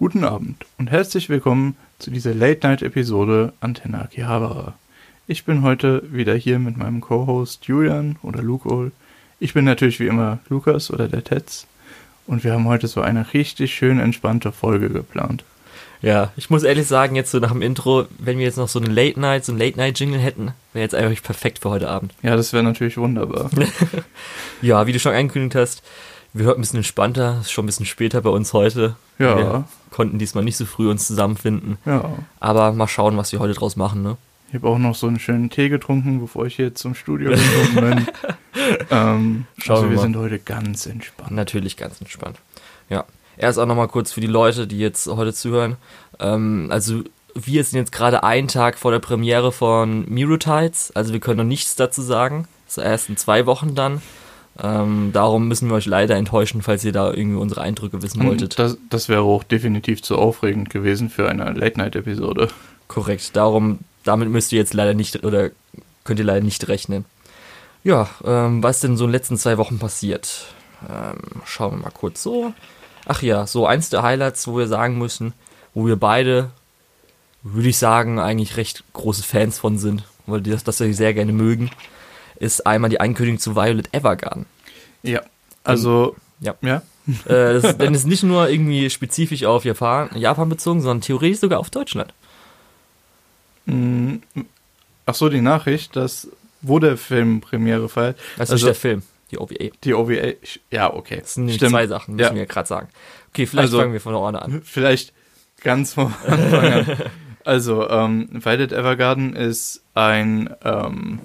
Guten Abend und herzlich willkommen zu dieser Late-Night-Episode Antenne Akihabara. Ich bin heute wieder hier mit meinem Co-Host Julian oder Luke Ich bin natürlich wie immer Lukas oder der Tetz und wir haben heute so eine richtig schön entspannte Folge geplant. Ja, ich muss ehrlich sagen, jetzt so nach dem Intro, wenn wir jetzt noch so eine Late Night, so ein Late Night Jingle hätten, wäre jetzt eigentlich perfekt für heute Abend. Ja, das wäre natürlich wunderbar. ja, wie du schon angekündigt hast, wir heute ein bisschen entspannter, ist schon ein bisschen später bei uns heute. Ja. Wir konnten diesmal nicht so früh uns zusammenfinden. Ja. Aber mal schauen, was wir heute draus machen, ne? Ich habe auch noch so einen schönen Tee getrunken, bevor ich hier zum Studio gekommen bin. ähm, Schauen also wir mal. sind heute ganz entspannt. Natürlich ganz entspannt. Ja. Erst auch nochmal kurz für die Leute, die jetzt heute zuhören. Ähm, also wir sind jetzt gerade einen Tag vor der Premiere von Tides. Also wir können noch nichts dazu sagen. Das ist erst in zwei Wochen dann. Ähm, darum müssen wir euch leider enttäuschen, falls ihr da irgendwie unsere Eindrücke wissen wolltet. Das, das wäre auch definitiv zu aufregend gewesen für eine Late-Night-Episode. Korrekt. Darum, damit müsst ihr jetzt leider nicht oder könnt ihr leider nicht rechnen. Ja, ähm, was denn so in den letzten zwei Wochen passiert? Ähm, schauen wir mal kurz so. Ach ja, so eins der Highlights, wo wir sagen müssen, wo wir beide, würde ich sagen, eigentlich recht große Fans von sind, weil die das, das wir sehr gerne mögen, ist einmal die Ankündigung zu Violet Evergarden. Ja. Also, Ja. ja. äh, das, denn es ist nicht nur irgendwie spezifisch auf Japan, Japan bezogen, sondern theoretisch sogar auf Deutschland. Mm, Ach so, die Nachricht, dass wo der Film Premiere feiert. Das ist Also- nicht der Film, die OVA. Die OVA. Ja, okay. Das sind Stimmt. zwei Sachen, müssen Ja. wir gerade sagen. Okay, vielleicht Also- fangen wir von vorne an. Vielleicht ganz von Anfang an. Also, ähm, Violet Evergarden ist ein ähm,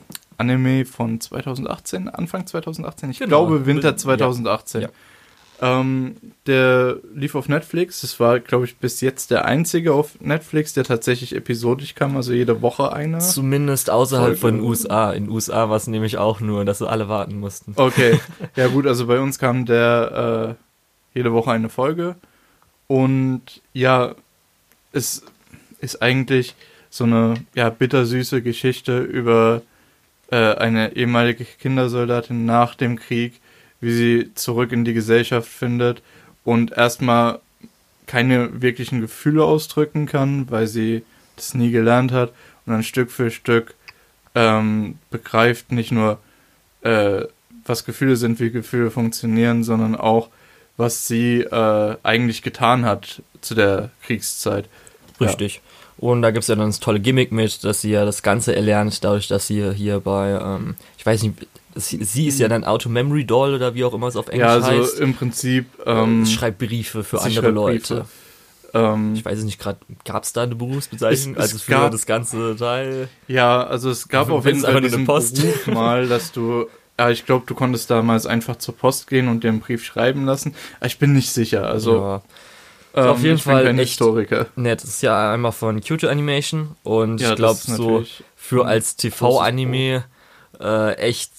Anime von 2018, Anfang 2018. Ich Genau. glaube Winter Ja. 2018. Ja. Ähm, der lief auf Netflix. Das war, glaube ich, bis jetzt der einzige auf Netflix, der tatsächlich episodisch kam, also jede Woche einer. Zumindest außerhalb Folge. von den USA. In den USA war es nämlich auch nur, dass wir alle warten mussten. Okay, ja gut, also bei uns kam der äh, jede Woche eine Folge und ja, es ist eigentlich so eine ja bittersüße Geschichte über äh, eine ehemalige Kindersoldatin nach dem Krieg, wie sie zurück in die Gesellschaft findet und erstmal keine wirklichen Gefühle ausdrücken kann, weil sie das nie gelernt hat und dann Stück für Stück ähm, begreift nicht nur äh, was Gefühle sind, wie Gefühle funktionieren, sondern auch, was sie äh, eigentlich getan hat zu der Kriegszeit. Richtig. Und da gibt es ja dann das tolle Gimmick mit, dass sie ja das Ganze erlernt, dadurch, dass sie hier bei, ähm, ich weiß nicht, sie, sie ist ja dann Auto-Memory-Doll oder wie auch immer es auf Englisch Ja, also heißt. im Prinzip. Ähm, schreibt Briefe für andere Leute. Ähm, Ich weiß es nicht gerade, gab es da eine Berufsbezeichnung? Es- es also für gab- das ganze Teil? ja, also es gab Wenn auf jeden es Fall diesen eine Post. Beruf mal, dass du. Ja, ich glaube, du konntest damals einfach zur Post gehen und dir einen Brief schreiben lassen. Ich bin nicht sicher. Also ja. Ähm, auf jeden ich bin Fall kein echt- Historiker. Nett, das ist ja einmal von Kyoto Animation und Ja, ich glaube so für als TV-Anime äh, echt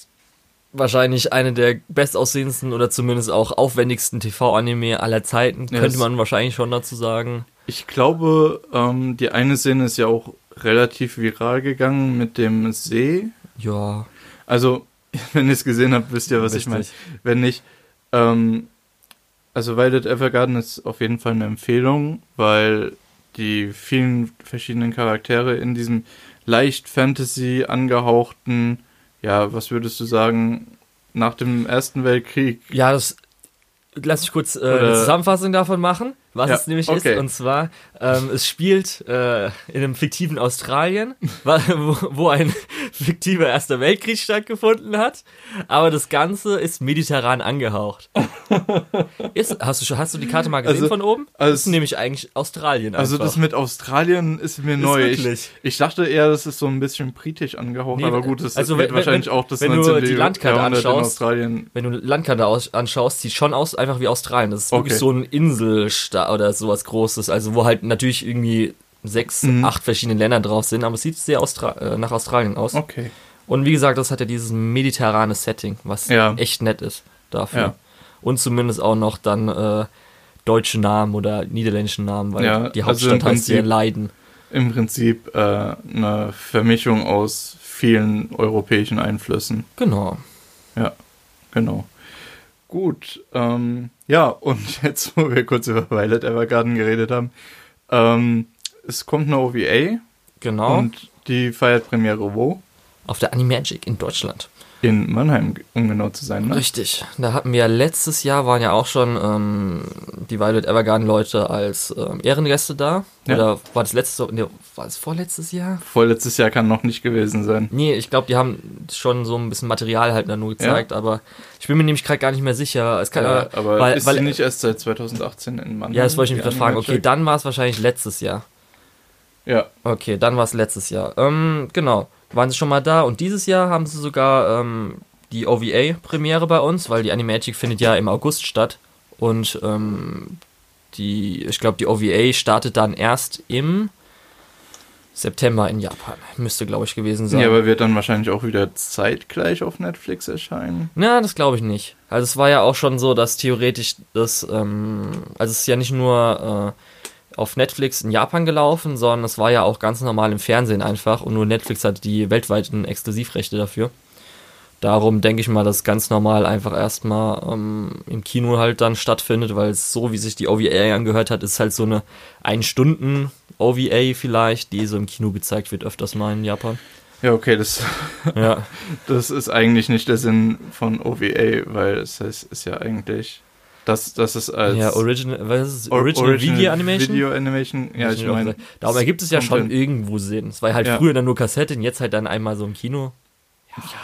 wahrscheinlich eine der bestaussehendsten oder zumindest auch aufwendigsten TV-Anime aller Zeiten, Ja, könnte man wahrscheinlich schon dazu sagen. Ich glaube, ähm, die eine Szene ist ja auch relativ viral gegangen mit dem See. Ja, Also, wenn ihr es gesehen habt, wisst ihr, was ich meine. richtig. Wenn nicht, ähm, also Violet Evergarden ist auf jeden Fall eine Empfehlung, weil die vielen verschiedenen Charaktere in diesem leicht Fantasy angehauchten, ja, was würdest du sagen, nach dem Ersten Weltkrieg? Ja, das lass ich kurz äh, eine Zusammenfassung davon machen, was Ja, es nämlich okay. ist. Und zwar, ähm, es spielt äh, in einem fiktiven Australien, wo, wo ein fiktiver Erster Weltkrieg stattgefunden hat. Aber das Ganze ist mediterran angehaucht. Ist, hast, du, schon- hast du die Karte mal gesehen Also- von oben? also- das ist nämlich eigentlich Australien. Also einfach. das mit Australien ist mir neu. Ich, wirklich. ich dachte eher, das ist so ein bisschen britisch angehaucht, Nee, aber gut, das also wird wenn- wahrscheinlich wenn- auch das wenn du 19. die Landkarte Jahrhundert in anschaust, Australien. Wenn du Landkarte aus, anschaust, sieht schon aus einfach wie Australien. Das ist wirklich Okay. so ein Inselstaat oder sowas Großes. Also wo halt natürlich irgendwie sechs, Mhm. acht verschiedene Länder drauf sind, aber es sieht sehr Austra äh, nach Australien aus. Okay. Und wie gesagt, das hat ja dieses mediterrane Setting, was Ja. echt nett ist dafür. Ja. Und zumindest auch noch dann äh, deutsche Namen oder niederländische Namen, weil Ja, die also Hauptstadt im heißt ja Leiden. Im Prinzip äh, eine Vermischung aus vielen europäischen Einflüssen. Genau. Ja, genau. Gut, ähm, ja, und jetzt, wo wir kurz über Violet Evergarden geredet haben, ähm, es kommt eine OVA Genau. und die feiert Premiere wo? Auf der Animagic in Deutschland. In Mannheim, um genau zu sein, ne? Richtig. Da hatten wir ja letztes Jahr waren ja auch schon ähm, die Violet Evergarden Leute als ähm, Ehrengäste da. Ja. Oder war das letzte, nee, war das vorletztes Jahr? Vorletztes Jahr kann noch nicht gewesen sein. Nee, ich glaube, die haben schon so ein bisschen Material halt da nur gezeigt, aber ich bin mir nämlich gerade gar nicht mehr sicher. Es kann, Ja, aber weil, ist weil, sie nicht erst seit 2018 in Mannheim? ja, das wollte ich mich gerade fragen. Okay, dann war es wahrscheinlich letztes Jahr. Ja, Okay, dann war es letztes Jahr. Ähm, genau, waren sie schon mal da und dieses Jahr haben sie sogar ähm, die OVA-Premiere bei uns, weil die Animagic findet ja im August statt und ähm, die, ich glaube, die OVA startet dann erst im September in Japan. Müsste, glaube ich, gewesen sein. ja, aber wird dann wahrscheinlich auch wieder zeitgleich auf Netflix erscheinen. Na, das glaube ich nicht. Also es war ja auch schon so, dass theoretisch das, ähm, also es ist ja nicht nur äh, auf Netflix in Japan gelaufen, sondern es war ja auch ganz normal im Fernsehen einfach und nur Netflix hat die weltweiten Exklusivrechte dafür. Darum denke ich mal, dass ganz normal einfach erstmal ähm, im Kino halt dann stattfindet, weil es so, wie sich die OVA angehört hat, ist halt so eine ein Stunden OVA vielleicht, die so im Kino gezeigt wird, öfters mal in Japan. Ja, okay, das, Ja, das ist eigentlich nicht der Sinn von OVA, weil es heißt, ist ja eigentlich, dass das ist als ja Original, was ist es? Or- Original, Video Animation? Video Animation, ja, ich meine. Darum ergibt es ja schon irgendwo Sinn. Es war halt Ja. früher dann nur Kassette und jetzt halt dann einmal so im Kino.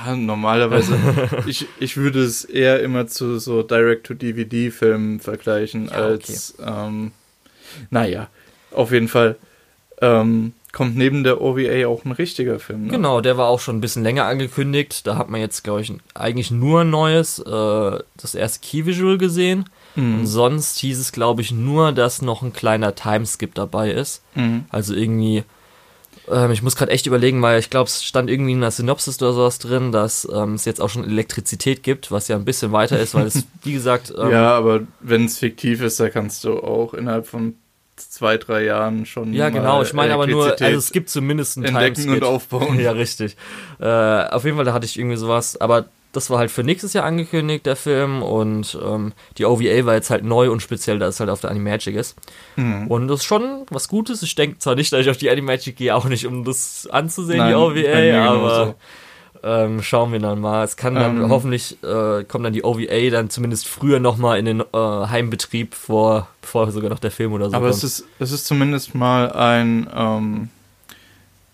Ja, normalerweise. ich, ich würde es eher immer zu so Direct-to-DVD-Filmen vergleichen, Ja, als, ähm, naja, auf jeden Fall ähm, kommt neben der OVA auch ein richtiger Film. Ne? Genau, der war auch schon ein bisschen länger angekündigt. Da hat man jetzt, glaube ich, eigentlich nur ein neues, äh, das erste Key-Visual gesehen. Und Mhm. sonst hieß es, glaube ich, nur, dass noch ein kleiner Timeskip dabei ist. Mhm. Also irgendwie, ähm, ich muss gerade echt überlegen, weil ich glaube, es stand irgendwie in der Synopsis oder sowas drin, dass ähm, es jetzt auch schon Elektrizität gibt, was ja ein bisschen weiter ist, weil es, wie gesagt, ähm, ja, aber wenn es fiktiv ist, da kannst du auch innerhalb von zwei, drei Jahren schon. Ja, genau. Ich meine aber nur, also es gibt zumindest einen entdecken und Timeskip. aufbauen. Ja, richtig. Äh, auf jeden Fall, da hatte ich irgendwie sowas. Aber das war halt für nächstes Jahr angekündigt, der Film. Und ähm, die OVA war jetzt halt neu und speziell, da es halt auf der Animagic ist. Mhm. Und das ist schon was Gutes. Ich denke zwar nicht, dass ich auf die Animagic gehe, auch nicht, um das anzusehen, Nein, die OVA, aber ähm, schauen wir dann mal. Es kann dann Ähm. hoffentlich, äh, kommt dann die OVA dann zumindest früher nochmal in den äh, Heimbetrieb, vor, bevor sogar noch der Film oder so Aber kommt. es ist, es ist zumindest mal ein, ähm,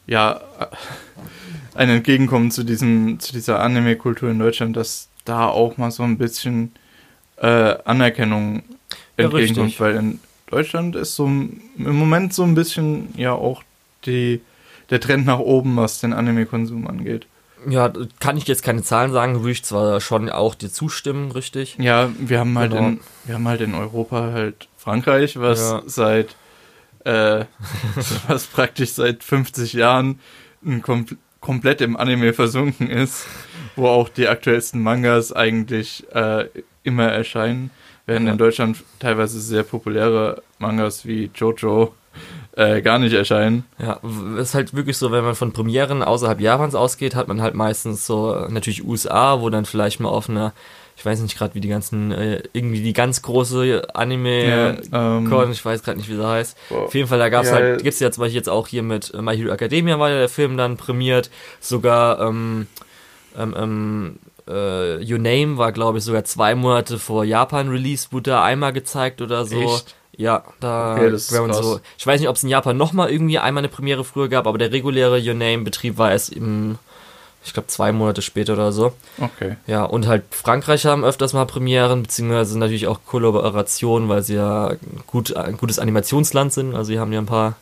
ja, äh, ein Entgegenkommen zu diesem, zu dieser Anime-Kultur in Deutschland, dass da auch mal so ein bisschen äh, Anerkennung Ja, entgegenkommt, richtig. weil in Deutschland ist so im Moment so ein bisschen ja auch die, der Trend nach oben, was den Anime-Konsum angeht. Ja, kann ich jetzt keine Zahlen sagen, würde ich zwar schon auch dir zustimmen, richtig. Ja, wir haben halt Genau. in, wir haben halt in Europa halt Frankreich, was Ja. seit äh, was praktisch seit 50 Jahren ein kom komplett im Anime versunken ist, wo auch die aktuellsten Mangas eigentlich äh, immer erscheinen, während Ja. in Deutschland teilweise sehr populäre Mangas wie Jojo äh, gar nicht erscheinen. Ja, ist halt wirklich so, wenn man von Premieren außerhalb Japans ausgeht, hat man halt meistens so äh, natürlich USA, wo dann vielleicht mal auf einer, ich weiß nicht gerade, wie die ganzen, äh, irgendwie die ganz große Anime ähm, Con, ich weiß gerade nicht, wie sie heißt. boah. Auf jeden Fall, da gab's Ja, halt, gibt's ja zum Beispiel jetzt auch hier mit äh, My Hero Academia war ja der Film dann prämiert, sogar ähm, ähm, ähm, äh, Your Name war, glaube ich, sogar zwei Monate vor Japan-Release, wurde da einmal gezeigt oder so. Echt? Ja, da Okay, krass. so. Ich weiß nicht, ob es in Japan nochmal irgendwie einmal eine Premiere früher gab, aber der reguläre Your Name-Betrieb war erst im, ich glaube, zwei Monate später oder so. Okay. Ja, und halt Frankreich haben öfters mal Premieren, beziehungsweise natürlich auch Kollaborationen, weil sie ja gut, ein gutes Animationsland sind. Also sie haben ja ein paar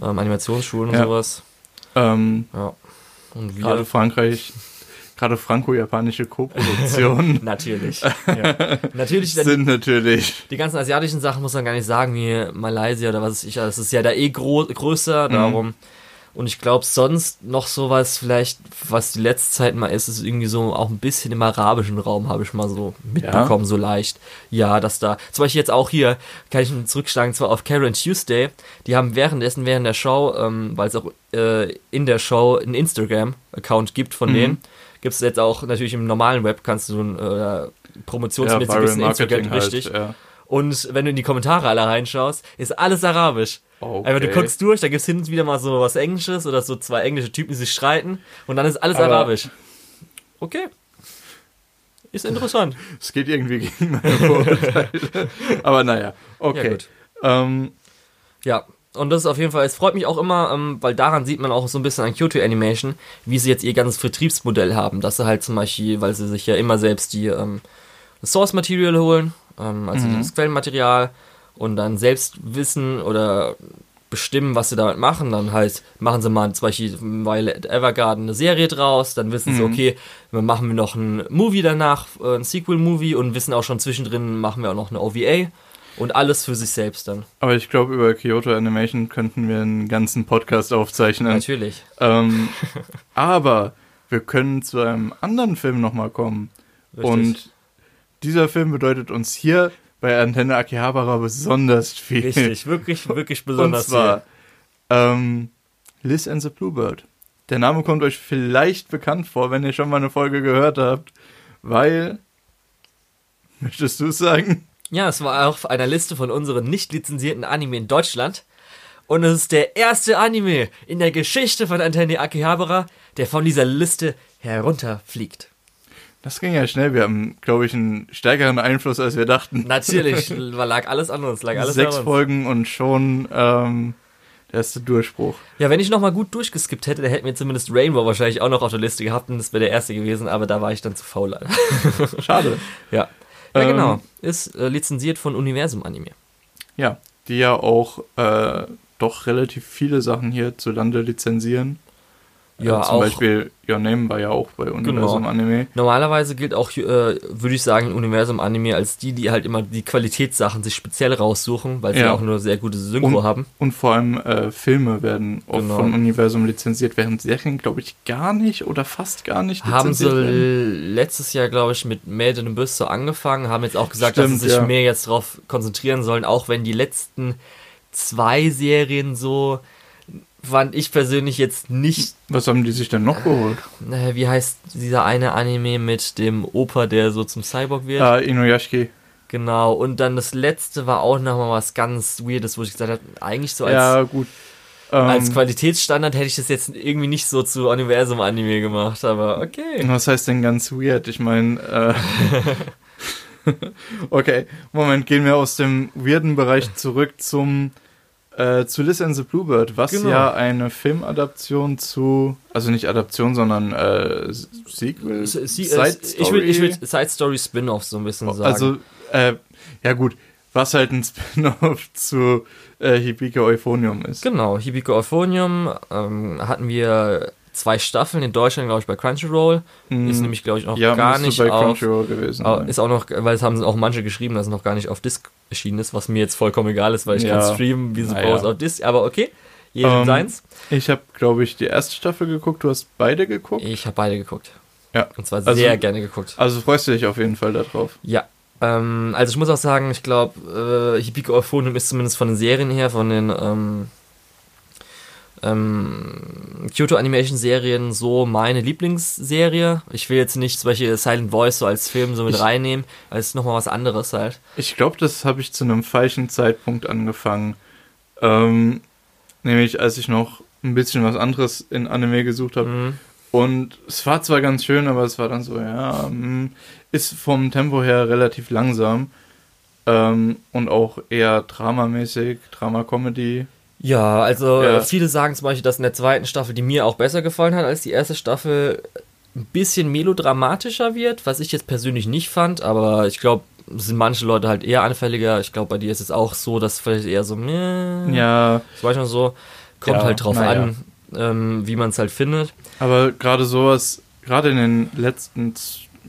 ähm, Animationsschulen und Ja. sowas. Ähm, Ja. Und wir. gerade Frankreich, gerade franco-japanische Koproduktionen Natürlich. ja. Natürlich, sind natürlich die ganzen asiatischen Sachen muss man gar nicht sagen, wie Malaysia oder was weiß ich. Das ist ja da eh größer, darum. Und ich glaube, sonst noch sowas vielleicht, was die letzte Zeit mal ist, ist irgendwie so auch ein bisschen im arabischen Raum, habe ich mal so mitbekommen, so leicht. Ja, dass da, zum Beispiel jetzt auch hier, kann ich zurückschlagen, zwar auf Karen Tuesday, die haben währenddessen, während der Show, ähm, weil es auch äh, in der Show einen Instagram-Account gibt von Mhm. denen, gibt es jetzt auch natürlich im normalen Web, kannst du äh, promotionsmäßig ein Viral bisschen Instagram halt, richtig. ja. Und wenn du in die Kommentare alle reinschaust, ist alles arabisch. Okay. Einfach du guckst durch, da gibt's hin und wieder mal so was Englisches oder so zwei englische Typen, die sich streiten und dann ist alles Aber- arabisch. Okay. Ist interessant. Es geht irgendwie gegen meine Vorurteile. Aber naja, okay. Ja. Ähm, Ja, und das ist auf jeden Fall, es freut mich auch immer, ähm, weil daran sieht man auch so ein bisschen an Kyoto Animation, wie sie jetzt ihr ganzes Vertriebsmodell haben. Dass sie halt zum Beispiel, weil sie sich ja immer selbst die ähm, Source Material holen, ähm, also das Quellenmaterial, und dann selbst wissen oder bestimmen, was sie damit machen. Dann halt machen sie mal zum Beispiel Violet Evergarden eine Serie draus, dann wissen sie, okay, dann machen wir noch ein Movie danach, äh, ein Sequel-Movie und wissen auch schon zwischendrin, machen wir auch noch eine OVA. Und alles für sich selbst dann. aber ich glaube, über Kyoto Animation könnten wir einen ganzen Podcast aufzeichnen. Natürlich. Ähm, aber wir können zu einem anderen Film nochmal kommen. Richtig. Und dieser Film bedeutet uns hier bei Antenne Akihabara besonders viel. Richtig, wirklich, wirklich Und besonders. zwar ähm, Liz and the Bluebird. Der Name kommt euch vielleicht bekannt vor, wenn ihr schon mal eine Folge gehört habt, weil. Möchtest du es sagen? Ja, es war auf einer Liste von unseren nicht lizenzierten Anime in Deutschland. Und es ist der erste Anime in der Geschichte von Antenne Akihabara, der von dieser Liste herunterfliegt. Das ging ja schnell. Wir haben, glaube ich, einen stärkeren Einfluss, als wir dachten. Natürlich, lag alles an uns, lag alles Sechs an uns. Folgen und schon ähm, der erste Durchbruch. Ja, wenn ich nochmal gut durchgeskippt hätte, dann hätten wir zumindest Rainbow wahrscheinlich auch noch auf der Liste gehabt und das wäre der erste gewesen, aber da war ich dann zu faul. Schade. ja. Ja, Ähm, genau. Ist äh, lizenziert von Universum Anime. Ja, die ja auch äh, doch relativ viele Sachen hierzulande lizenzieren. Ja, äh, zum auch. Beispiel Your Name war ja auch bei Universum Genau. Anime. Normalerweise gilt auch, äh, würde ich sagen, Universum Anime als die, die halt immer die Qualitätssachen sich speziell raussuchen, weil sie Ja. auch nur sehr gute Synchro Und- haben. Und vor allem äh, Filme werden oft Genau. von Universum lizenziert, während Serien, glaube ich, gar nicht oder fast gar nicht Haben sie werden. letztes Jahr, glaube ich, mit Made in Abyss so angefangen, haben jetzt auch gesagt, dass Stimmt, sie sich ja. mehr jetzt darauf konzentrieren sollen, auch wenn die letzten zwei Serien so, fand ich persönlich jetzt nicht, Was haben die sich denn noch geholt? äh, wie heißt dieser eine Anime mit dem Opa, der so zum Cyborg wird? Ah, Inuyashiki. Genau, und dann das letzte war auch nochmal was ganz Weirdes, wo ich gesagt habe, eigentlich so als, Ja, gut. Ähm, als Qualitätsstandard hätte ich das jetzt irgendwie nicht so zu Universum-Anime gemacht, aber okay. was heißt denn ganz weird? Ich meine, äh, okay, Moment, gehen wir aus dem weirden Bereich zurück zum äh, zu Liz and the Bluebird, was Genau. ja eine Filmadaption zu, also nicht Adaption, sondern äh, Sequel, Sie, sie, Side ich will, ich Story? will Side Story Spin-off so ein bisschen sagen. Also, äh, ja gut, was halt ein Spin-off zu äh, Hibike Euphonium ist. genau, Hibiko Euphonium ähm, hatten wir zwei Staffeln in Deutschland, glaube ich, bei Crunchyroll. Mhm. Ist nämlich, glaube ich, noch ja, gar nicht bei auf. Crunchyroll gewesen au- sein. Ist auch noch, weil es haben auch manche geschrieben, dass es noch gar nicht auf Disc erschienen ist, was mir jetzt vollkommen egal ist, weil ich Ja. kann streamen, wie sie Naja. Post auf Disc, aber okay, jedem Ähm, seins. Ich habe, glaube ich, die erste Staffel geguckt, du hast beide geguckt. Ich habe beide geguckt. Ja. Und zwar Also- sehr gerne geguckt. Also freust du dich auf jeden Fall darauf. Ja. Ähm, also ich muss auch sagen, ich glaube, äh, Hibiko Euphonium ist zumindest von den Serien her, von den ähm, ähm, Kyoto Animation Serien so meine Lieblingsserie. Ich will jetzt nicht solche Silent Voice so als Film so mit Ich- reinnehmen, weil es nochmal was anderes halt. Ich glaube, das habe ich zu einem falschen Zeitpunkt angefangen. Ähm, nämlich als ich noch ein bisschen was anderes in Anime gesucht habe. Mhm. Und es war zwar ganz schön, aber es war dann so, ja, hm, ist vom Tempo her relativ langsam. Ähm, und auch eher dramamäßig, Drama-Comedy. Ja, also Ja. äh, viele sagen zum Beispiel, dass in der zweiten Staffel, die mir auch besser gefallen hat als die erste Staffel, ein bisschen melodramatischer wird, was ich jetzt persönlich nicht fand, aber ich glaube, sind manche Leute halt eher anfälliger. Ich glaube, bei dir ist es auch so, dass vielleicht eher so, meh, Ja, das war schon so, kommt Ja, halt drauf naja. an, ähm, wie man es halt findet. aber gerade sowas, gerade in den letzten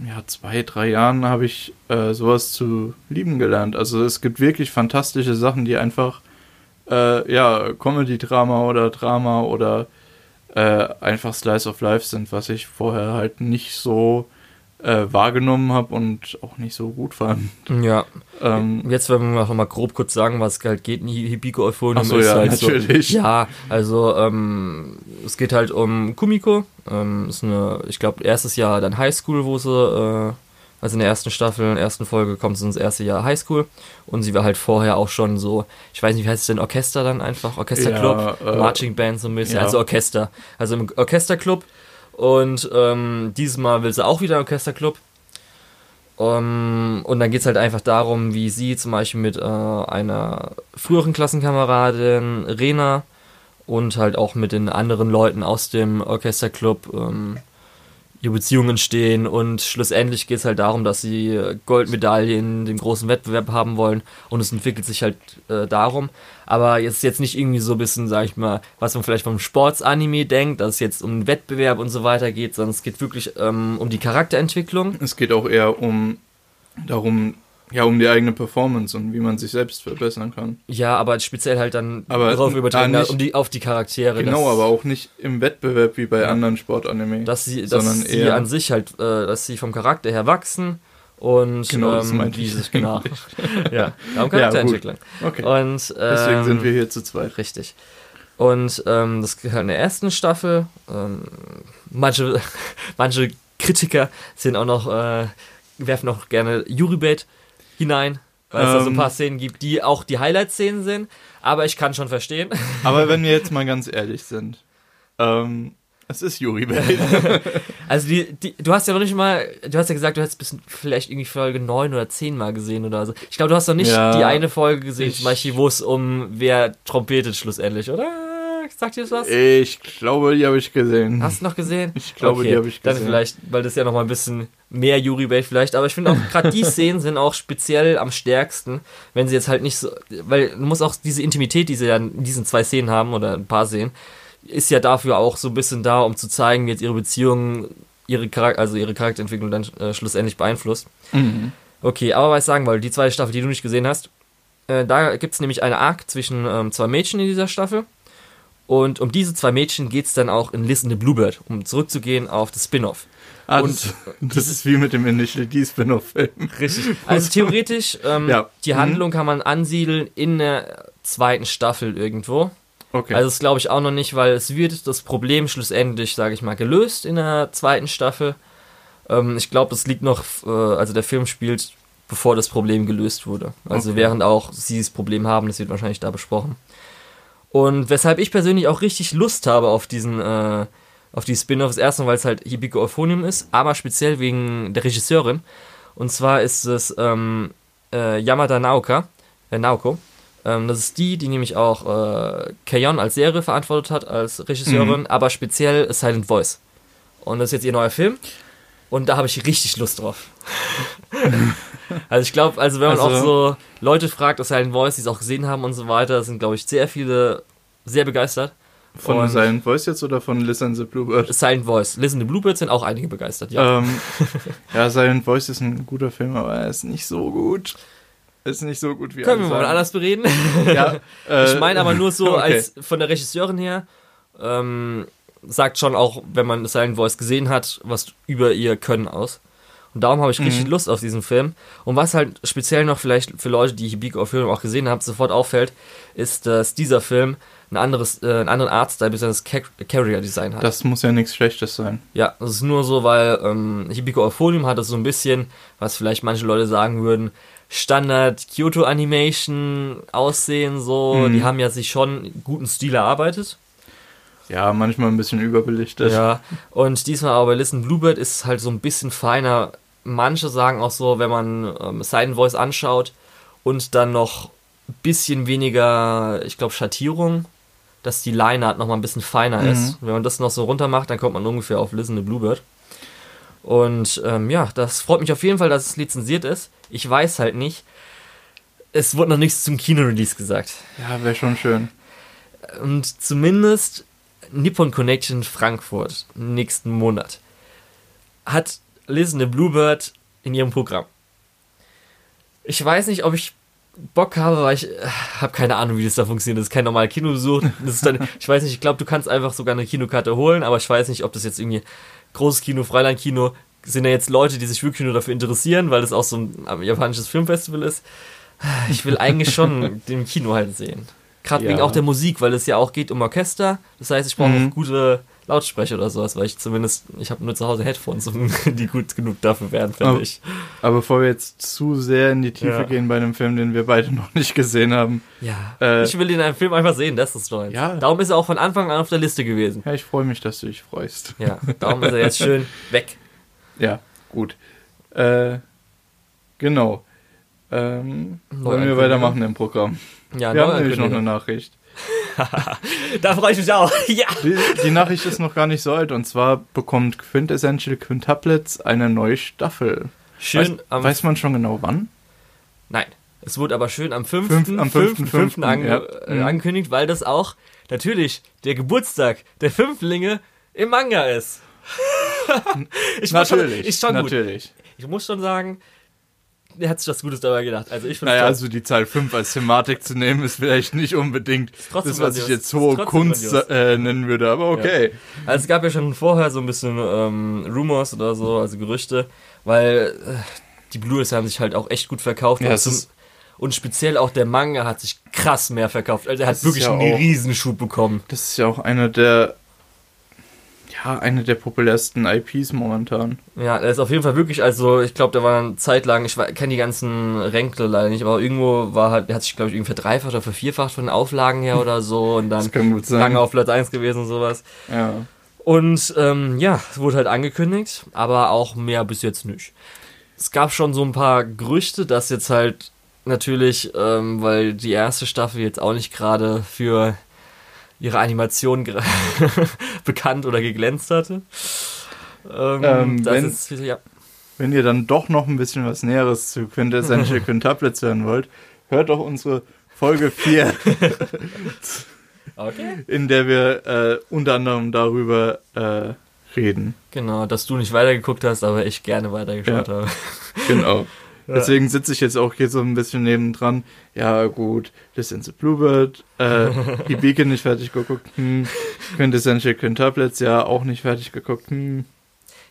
ja, zwei, drei Jahren habe ich äh, sowas zu lieben gelernt. Also es gibt wirklich fantastische Sachen, die einfach, äh, ja, Comedy-Drama oder Drama oder äh, einfach Slice of Life sind, was ich vorher halt nicht so äh, wahrgenommen habe und auch nicht so gut fand. Ja, Ähm, jetzt werden wir noch mal grob kurz sagen, was halt geht. Hi- Hibiko Euphonium so, ist ja, halt natürlich. so. Ja, also ähm, es geht halt um Kumiko. Ähm, ist eine, ich glaube, erstes Jahr dann Highschool, wo sie, äh, Also in der ersten Staffel, in der ersten Folge kommt sie ins erste Jahr Highschool und sie war halt vorher auch schon so, ich weiß nicht, wie heißt es denn, Orchester dann einfach? Orchesterclub, Ja, äh, Marching Band so ein bisschen, ja. also Orchester. Also im Orchesterclub und ähm, dieses Mal will sie auch wieder Orchesterclub. Um, und dann geht es halt einfach darum, wie sie zum Beispiel mit äh, einer früheren Klassenkameradin Rena und halt auch mit den anderen Leuten aus dem Orchesterclub ähm, ihre Beziehungen stehen und schlussendlich geht es halt darum, dass sie äh, Goldmedaille in dem großen Wettbewerb haben wollen und es entwickelt sich halt äh, darum. Aber jetzt jetzt nicht irgendwie so ein bisschen, sag ich mal, was man vielleicht vom Sportsanime denkt, dass es jetzt um den Wettbewerb und so weiter geht, sondern es geht wirklich ähm, um die Charakterentwicklung. Es geht auch eher um darum, ja, um die eigene Performance und wie man sich selbst verbessern kann. Ja, aber speziell halt dann Aber, darauf übertragen, nicht- um die, auf die Charaktere. Genau, aber auch nicht im Wettbewerb wie bei Ja. anderen Sportanime. dass sie, dass sondern sie eher- an sich halt, äh, dass sie vom Charakter her wachsen und Genau, das ähm, meinte wie ich genau. ja, darum Ja, Charakterentwicklung. Okay, Und ähm, deswegen sind wir hier zu zweit. Richtig. Und ähm, das gehört in der ersten Staffel. Ähm, manche, manche Kritiker sind auch noch, äh, werfen auch gerne Juribait hinein, weil es da so ein Ähm. paar Szenen gibt, die auch die Highlight-Szenen sind. Aber ich kann schon verstehen. Aber wenn wir jetzt mal ganz ehrlich sind, ähm, es ist Yuri Bait. Also die, die, du hast ja noch nicht mal, du hast ja gesagt, du hättest bis vielleicht irgendwie Folge 9 oder 10 mal gesehen oder so. Ich glaube, du hast noch nicht Ja, die eine Folge gesehen, zum Beispiel, wo es um wer trompetet schlussendlich, oder? Sagt dir das was? Ich glaube, die habe ich gesehen. Hast du noch gesehen? Ich glaube, die habe ich Dann gesehen. vielleicht, weil das ja noch mal ein bisschen mehr Yuri Bait vielleicht, aber ich finde auch gerade die Szenen sind auch speziell am stärksten, wenn sie jetzt halt nicht so, weil du musst auch diese Intimität, die sie ja in diesen zwei Szenen haben oder ein paar Szenen, ist ja dafür auch so ein bisschen da, um zu zeigen, wie jetzt ihre Beziehung, ihre Charakter, also ihre Charakterentwicklung dann äh, schlussendlich beeinflusst. Mhm. Okay, aber was ich sagen wollte, die zweite Staffel, die du nicht gesehen hast, äh, da gibt es nämlich eine Arc zwischen ähm, zwei Mädchen in dieser Staffel. Und um diese zwei Mädchen geht es dann auch in Listen the Bluebird, um zurückzugehen auf das Spin-off. Ah, Und- das, das ist wie mit dem Initial D Spin-off-Film. Richtig. Also theoretisch, ähm, Ja. die Mhm. Handlung kann man ansiedeln in der zweiten Staffel irgendwo. Okay. Also das glaube ich auch noch nicht, weil es wird das Problem schlussendlich, sage ich mal, gelöst in der zweiten Staffel. Ähm, ich glaube, das liegt noch, äh, also der Film spielt, bevor das Problem gelöst wurde. Also Okay. während auch sie das Problem haben, das wird wahrscheinlich da besprochen. Und weshalb ich persönlich auch richtig Lust habe auf diesen, äh, auf die Spin-offs, erstmal weil es halt Hibiko Euphonium ist, aber speziell wegen der Regisseurin. Und zwar ist es ähm, äh, Yamada Naoka, äh, Naoko. Ähm, das ist die, die nämlich auch äh, Kayon als Serie verantwortet hat, als Regisseurin, aber speziell Silent Voice. Und das ist jetzt ihr neuer Film. Und da habe ich richtig Lust drauf. also ich glaube, also wenn man Also- auch so Leute fragt aus Silent Voice, die es auch gesehen haben und so weiter, sind glaube ich sehr viele sehr begeistert. von und- Silent Voice jetzt oder von Listen the Bluebird? Silent Voice. Listen the Bluebirds sind auch einige begeistert, ja. Ähm, ja, Silent Voice ist ein guter Film, aber er ist nicht so gut. Ist nicht so gut wie Können wir mal anders bereden? Ja, äh, ich meine aber nur so okay. als von der Regisseurin her, ähm, sagt schon auch, wenn man Silent Voice gesehen hat, was über ihr Können aus. Und darum habe ich richtig Mhm. Lust auf diesen Film. Und was halt speziell noch vielleicht für Leute, die Hibiko auf Film auch gesehen haben, sofort auffällt, ist, dass dieser Film ein anderes, äh, einen anderen Artstyle, besonders Carrier Design hat. Das muss ja nichts Schlechtes sein. Ja, das ist nur so, weil ähm, Hibiko Euphonium hat das so ein bisschen, was vielleicht manche Leute sagen würden, Standard Kyoto Animation Aussehen so. Mhm. Die haben ja sich schon guten Stil erarbeitet. Ja, manchmal ein bisschen überbelichtet. Ja. Und diesmal aber bei Listen Bluebird ist es halt so ein bisschen feiner. Manche sagen auch so, wenn man ähm, Silent Voice anschaut und dann noch ein bisschen weniger, ich glaube, Schattierung, dass die Lineart noch mal ein bisschen feiner Mhm. ist. Wenn man das noch so runter macht, dann kommt man ungefähr auf Listen the Bluebird. Und ähm, ja, das freut mich auf jeden Fall, dass es lizenziert ist. Ich weiß halt nicht. Es wurde noch nichts zum Kino-Release gesagt. Ja, wäre schon schön. Und zumindest Nippon Connection Frankfurt nächsten Monat hat Listen the Bluebird in ihrem Programm. Ich weiß nicht, ob ich Bock habe, weil ich äh, habe keine Ahnung, wie das da funktioniert. Das ist kein normaler Kinobesuch. Das ist dann, ich weiß nicht, ich glaube, du kannst einfach sogar eine Kinokarte holen, aber ich weiß nicht, ob das jetzt irgendwie großes Kino, Freilandkino, sind ja jetzt Leute, die sich wirklich nur dafür interessieren, weil das auch so ein ähm, japanisches Filmfestival ist. Ich will eigentlich schon den Kino halt sehen. Gerade Ja. wegen auch der Musik, weil es ja auch geht um Orchester. Das heißt, ich brauche Mhm. auch gute Lautsprecher oder sowas, weil ich zumindest, ich habe nur zu Hause Headphones, die gut genug dafür wären, finde Aber- ich. Aber bevor wir jetzt zu sehr in die Tiefe Ja. gehen bei einem Film, den wir beide noch nicht gesehen haben, Ja, Äh, ich will den in einem Film einfach sehen, das ist toll. Ja. Darum ist er auch von Anfang an auf der Liste gewesen. ja, ich freue mich, dass du dich freust. Ja, darum ist er jetzt schön weg. Ja, gut. Äh, genau. Ähm, wollen wir weitermachen im Programm? Ja, wir haben nämlich noch eine. Nachricht. Da freue ich mich auch. Ja. Die, die Nachricht ist noch gar nicht so alt und zwar bekommt Quintessential Quintuplets eine neue Staffel. Schön weiß, am weiß man schon genau wann? Nein, es wurde aber schön am 5. Fünf- am 5.5., 5.5. Ange ja. äh, Mhm. angekündigt, weil das auch natürlich der Geburtstag der Fünflinge im Manga ist. ich Natürlich, Schon, ist schon gut. natürlich. Ich muss schon sagen, er hat sich was Gutes dabei gedacht. Also ich Naja, also die Zahl 5 als Thematik zu nehmen, ist vielleicht nicht unbedingt das, was ich jetzt hohe Kunst äh, nennen würde, aber okay. Also es gab ja schon vorher so ein bisschen ähm, Rumors oder so, also Gerüchte, weil äh, die Blu-rays haben sich halt auch echt gut verkauft. Ja, und, speziell auch der Manga hat sich krass mehr verkauft. Also er hat Das wirklich ja einen Riesenschub bekommen. Das ist ja auch eine der, ja, eine der populärsten IPs momentan. Ja, er ist auf jeden Fall wirklich, also ich glaube, da war eine Zeit lang, ich kenne die ganzen Ränkle leider nicht, aber irgendwo war halt, er hat sich, glaube ich, irgendwie verdreifacht oder vervierfacht von den Auflagen her oder so und dann lange auf Platz 1 gewesen und sowas. Ja. Und ähm, ja, es wurde halt angekündigt, aber auch mehr bis jetzt nicht. Es gab schon so ein paar Gerüchte, dass jetzt halt natürlich, ähm, weil die erste Staffel jetzt auch nicht gerade für ihre Animation bekannt oder geglänzt hatte. Ähm, Ähm, das wenn- ist, ja, Wenn ihr dann doch noch ein bisschen was Näheres zu Quintessential Quintuplets hören wollt, hört doch unsere Folge 4, okay. in der wir äh, unter anderem darüber äh, reden. Genau, dass du nicht weitergeguckt hast, aber ich gerne weitergeschaut Ja. habe. Genau. Deswegen sitze ich jetzt auch hier so ein bisschen nebendran. Ja, gut, das sind Bluebird, äh, Hibike nicht fertig geguckt, hm. Quintessential Quintuplets, ja, auch nicht fertig geguckt, hm.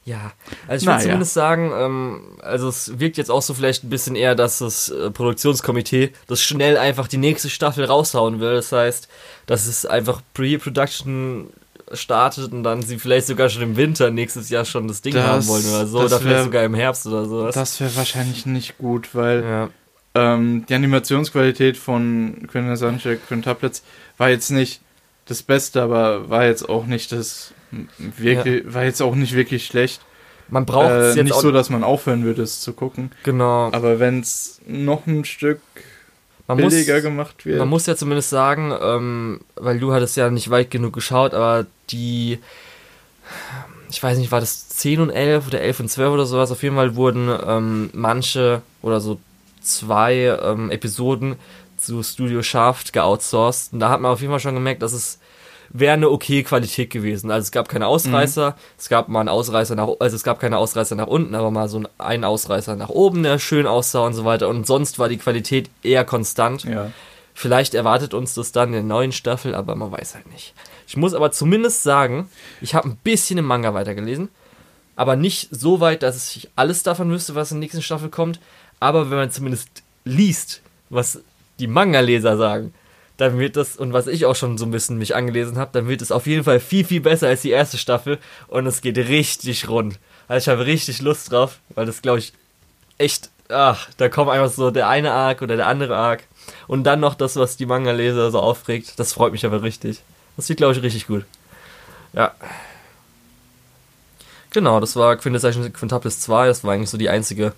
Ja, also ich würde Naja. zumindest sagen, ähm, also es wirkt jetzt auch so vielleicht ein bisschen eher, dass das äh, Produktionskomitee das schnell einfach die nächste Staffel raushauen will. Das heißt, dass es einfach Pre-Production startet und dann sie vielleicht sogar schon im Winter nächstes Jahr schon das Ding Das- haben wollen oder so. Oder vielleicht sogar im Herbst oder sowas. Das wäre wahrscheinlich nicht gut, weil ja. ähm, die Animationsqualität von Quintessential Quintuplets war jetzt nicht das Beste, aber war jetzt auch nicht das wirklich, war jetzt auch nicht wirklich schlecht. Man braucht äh, es jetzt nicht so, dass man aufhören würde, es zu gucken. genau. Aber wenn es noch ein Stück Man muss, billiger gemacht wird. Man muss ja zumindest sagen, ähm, weil du hattest ja nicht weit genug geschaut, aber die, ich weiß nicht, war das 10 und 11 oder 11 und 12 oder sowas, auf jeden Fall wurden ähm, manche oder so zwei ähm, Episoden zu Studio Shaft geoutsourced und da hat man auf jeden Fall schon gemerkt, dass es wäre eine okay Qualität gewesen. Also es gab keine Ausreißer, es gab mal einen Ausreißer nach, also es gab keine Ausreißer nach unten, aber mal so einen Ausreißer nach oben, der schön aussah und so weiter. Und sonst war die Qualität eher konstant. ja. Vielleicht erwartet uns das dann in der neuen Staffel, aber man weiß halt nicht. Ich muss aber zumindest sagen, ich habe ein bisschen im Manga weitergelesen, aber nicht so weit, dass ich alles davon wüsste, was in der nächsten Staffel kommt. Aber wenn man zumindest liest, was die Manga-Leser sagen, dann wird das, und was ich auch schon so ein bisschen mich angelesen habe, dann wird es auf jeden Fall viel, viel besser als die erste Staffel und es geht richtig rund. Also ich habe richtig Lust drauf, weil das glaube ich echt, ach, da kommt einfach so der eine Arc oder der andere Arc und dann noch das, was die Manga-Leser so aufregt. Das freut mich aber richtig. Das wird, glaube ich, richtig gut. Ja. Genau, das war Quintessential Quintuplets 2. Das war eigentlich so die einzige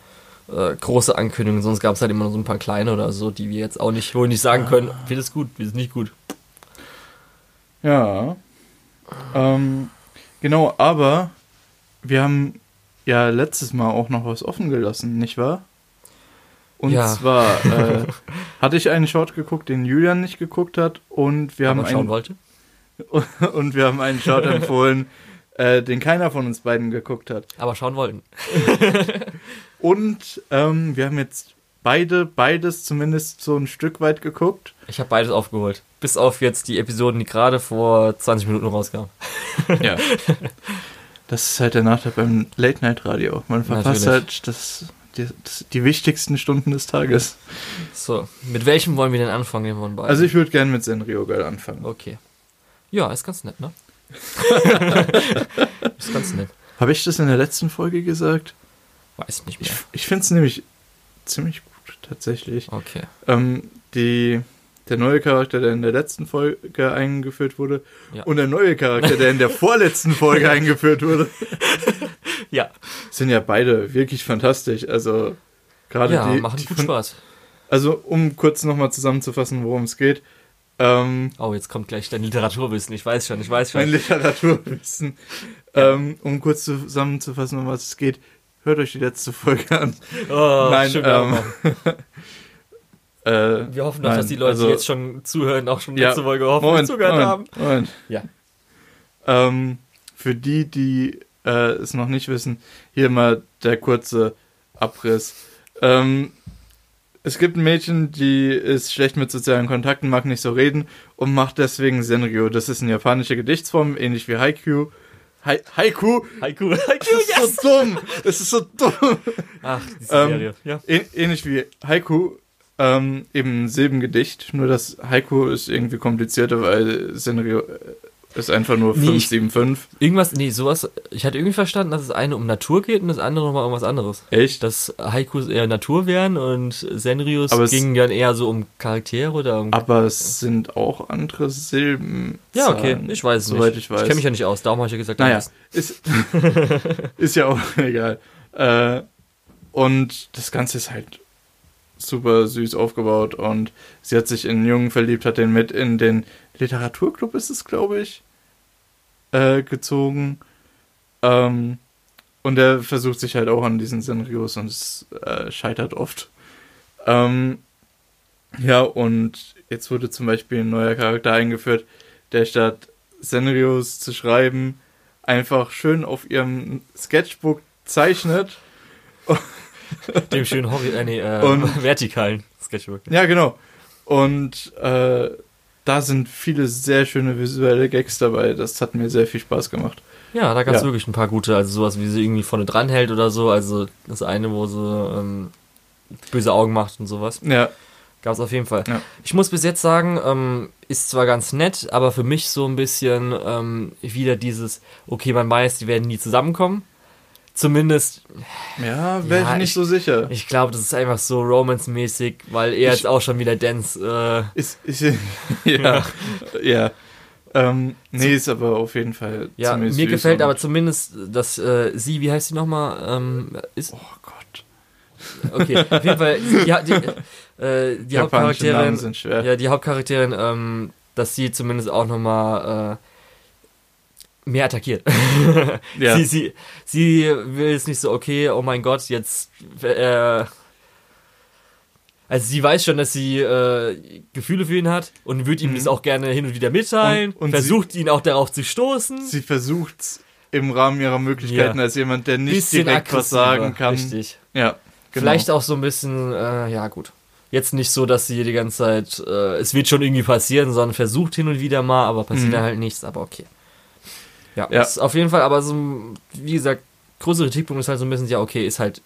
äh, große Ankündigung. Sonst gab es halt immer nur so ein paar kleine oder so, die wir jetzt auch nicht, wo wir nicht sagen können, wird es gut, wird es nicht gut. Ja. Ähm, genau, aber wir haben ja letztes Mal auch noch was offen gelassen, nicht wahr? Und Ja. zwar äh, hatte ich einen Short geguckt, den Julian nicht geguckt hat, und wir haben Aber einen, wollte. und wir haben einen Short empfohlen, äh, den keiner von uns beiden geguckt hat. Aber schauen wollten. Und ähm, wir haben jetzt beide, beides zumindest so ein Stück weit geguckt. Ich habe beides aufgeholt. Bis auf jetzt die Episoden, die gerade vor 20 Minuten rauskamen. Ja. Das ist halt der Nachteil beim Late-Night-Radio. Man verpasst Natürlich. halt das, die, das, die wichtigsten Stunden des Tages. So, mit welchem wollen wir denn anfangen, von beiden? Also ich würde gerne mit Senrio Girl anfangen. Okay. Ja, ist ganz nett, ne? ist ganz nett. Habe ich das in der letzten Folge gesagt? Weiß nicht Ich, mehr. ich finde es nämlich ziemlich gut, tatsächlich. Okay. Ähm, die, der neue Charakter, der in der letzten Folge eingeführt wurde, Ja. und der neue Charakter, der in der vorletzten Folge eingeführt wurde, Ja, sind ja beide wirklich fantastisch. Also gerade ja die, machen die gut von- Spaß. Also um kurz nochmal zusammenzufassen, worum es geht. Ähm, Oh, jetzt kommt gleich dein Literaturwissen. Ich weiß schon, ich weiß schon. mein Literaturwissen. Ähm, um kurz zusammenzufassen, um was es geht, hört euch die letzte Folge an. Oh, Nein, ähm, ja. Äh, Wir hoffen doch, nein, dass die Leute, also- die jetzt schon zuhören, auch schon Ja, letzte Folge hoffen, Moment, zugehört Moment, haben. Moment. Ja. Ähm, für die, die äh, es noch nicht wissen, hier mal der kurze Abriss. Ähm, es gibt ein Mädchen, die ist schlecht mit sozialen Kontakten, mag nicht so reden und macht deswegen Senryo. Das ist eine japanische Gedichtsform, ähnlich wie Haiku. Hai Haiku? Haiku, Haiku, Das ist yes! so dumm! Es ist so dumm! Ach, diese Ähm, Serie. Ja. Ä ähnlich wie Haiku, ähm, eben Silbengedicht, nur das Haiku ist irgendwie komplizierter, weil Senryo äh, ist einfach nur Nee, 5, ich- 7, 5. Irgendwas, nee, sowas. Ich hatte irgendwie verstanden, dass das eine um Natur geht und das andere nochmal irgendwas anderes. Echt? Dass Haikus eher Natur wären und Senrios Aber es- ging dann eher so um Charaktere oder um. Aber es sind auch andere Silben. ja, okay, ich weiß es soweit nicht. ich weiß. kenne mich ja nicht aus, darum habe ich ja gesagt, Naja, ist, ist ja auch egal. Äh, und das Ganze ist halt super süß aufgebaut und sie hat sich in einen Jungen verliebt, hat den mit in den Literaturclub, ist es, glaube ich, äh, gezogen. Ähm, und er versucht sich halt auch an diesen Senrios und es äh, scheitert oft. Ähm, ja, und jetzt wurde zum Beispiel ein neuer Charakter eingeführt, der statt Senrios zu schreiben, einfach schön auf ihrem Sketchbook zeichnet. dem schönen Hobby, äh, nee, äh, Und- vertikalen Sketchbook. Ja, genau. Und äh, da sind viele sehr schöne visuelle Gags dabei. Das hat mir sehr viel Spaß gemacht. Ja, da gab es Ja. wirklich ein paar gute, also sowas wie sie irgendwie vorne dran hält oder so. Also das eine, wo sie ähm, böse Augen macht und sowas. Ja, Gab es auf jeden Fall. Ja. Ich muss bis jetzt sagen, ähm, ist zwar ganz nett, aber für mich so ein bisschen ähm, wieder dieses, okay, man weiß, die werden nie zusammenkommen. Zumindest, ja, wäre Ja, ich nicht ich- so sicher. ich glaube, das ist einfach so romance-mäßig, weil er Ich- jetzt auch schon wieder Dance. Ist, ist, ja, ja. Ähm, nee, ist aber auf jeden Fall Äh, ja, mir süß gefällt aber zumindest, dass äh, sie, wie heißt sie nochmal, ähm, ist, Oh Gott. okay, auf jeden Fall, die, die, äh, die Hauptcharakterin, Namen sind schwer. Ja, die Hauptcharakterin, ähm, dass sie zumindest auch nochmal äh, mehr attackiert. Ja. sie, sie, sie will es nicht so, okay, oh mein Gott, jetzt. Äh, also sie weiß schon, dass sie äh, Gefühle für ihn hat und würde ihm Mhm. das auch gerne hin und wieder mitteilen. Und- und versucht ihn auch darauf zu stoßen. Sie versucht im Rahmen ihrer Möglichkeiten Ja. als jemand, der nicht Bisschen direkt was sagen kann. Richtig. Ja, genau. Vielleicht auch so ein bisschen, äh, ja gut. Jetzt nicht so, dass sie die ganze Zeit, äh, es wird schon irgendwie passieren, sondern versucht hin und wieder mal, aber passiert Mhm. halt nichts, aber okay. Ja, Ja. Ist auf jeden Fall, aber so, wie gesagt, größere Kritikpunkt ist halt so ein bisschen, ja, okay, ist halt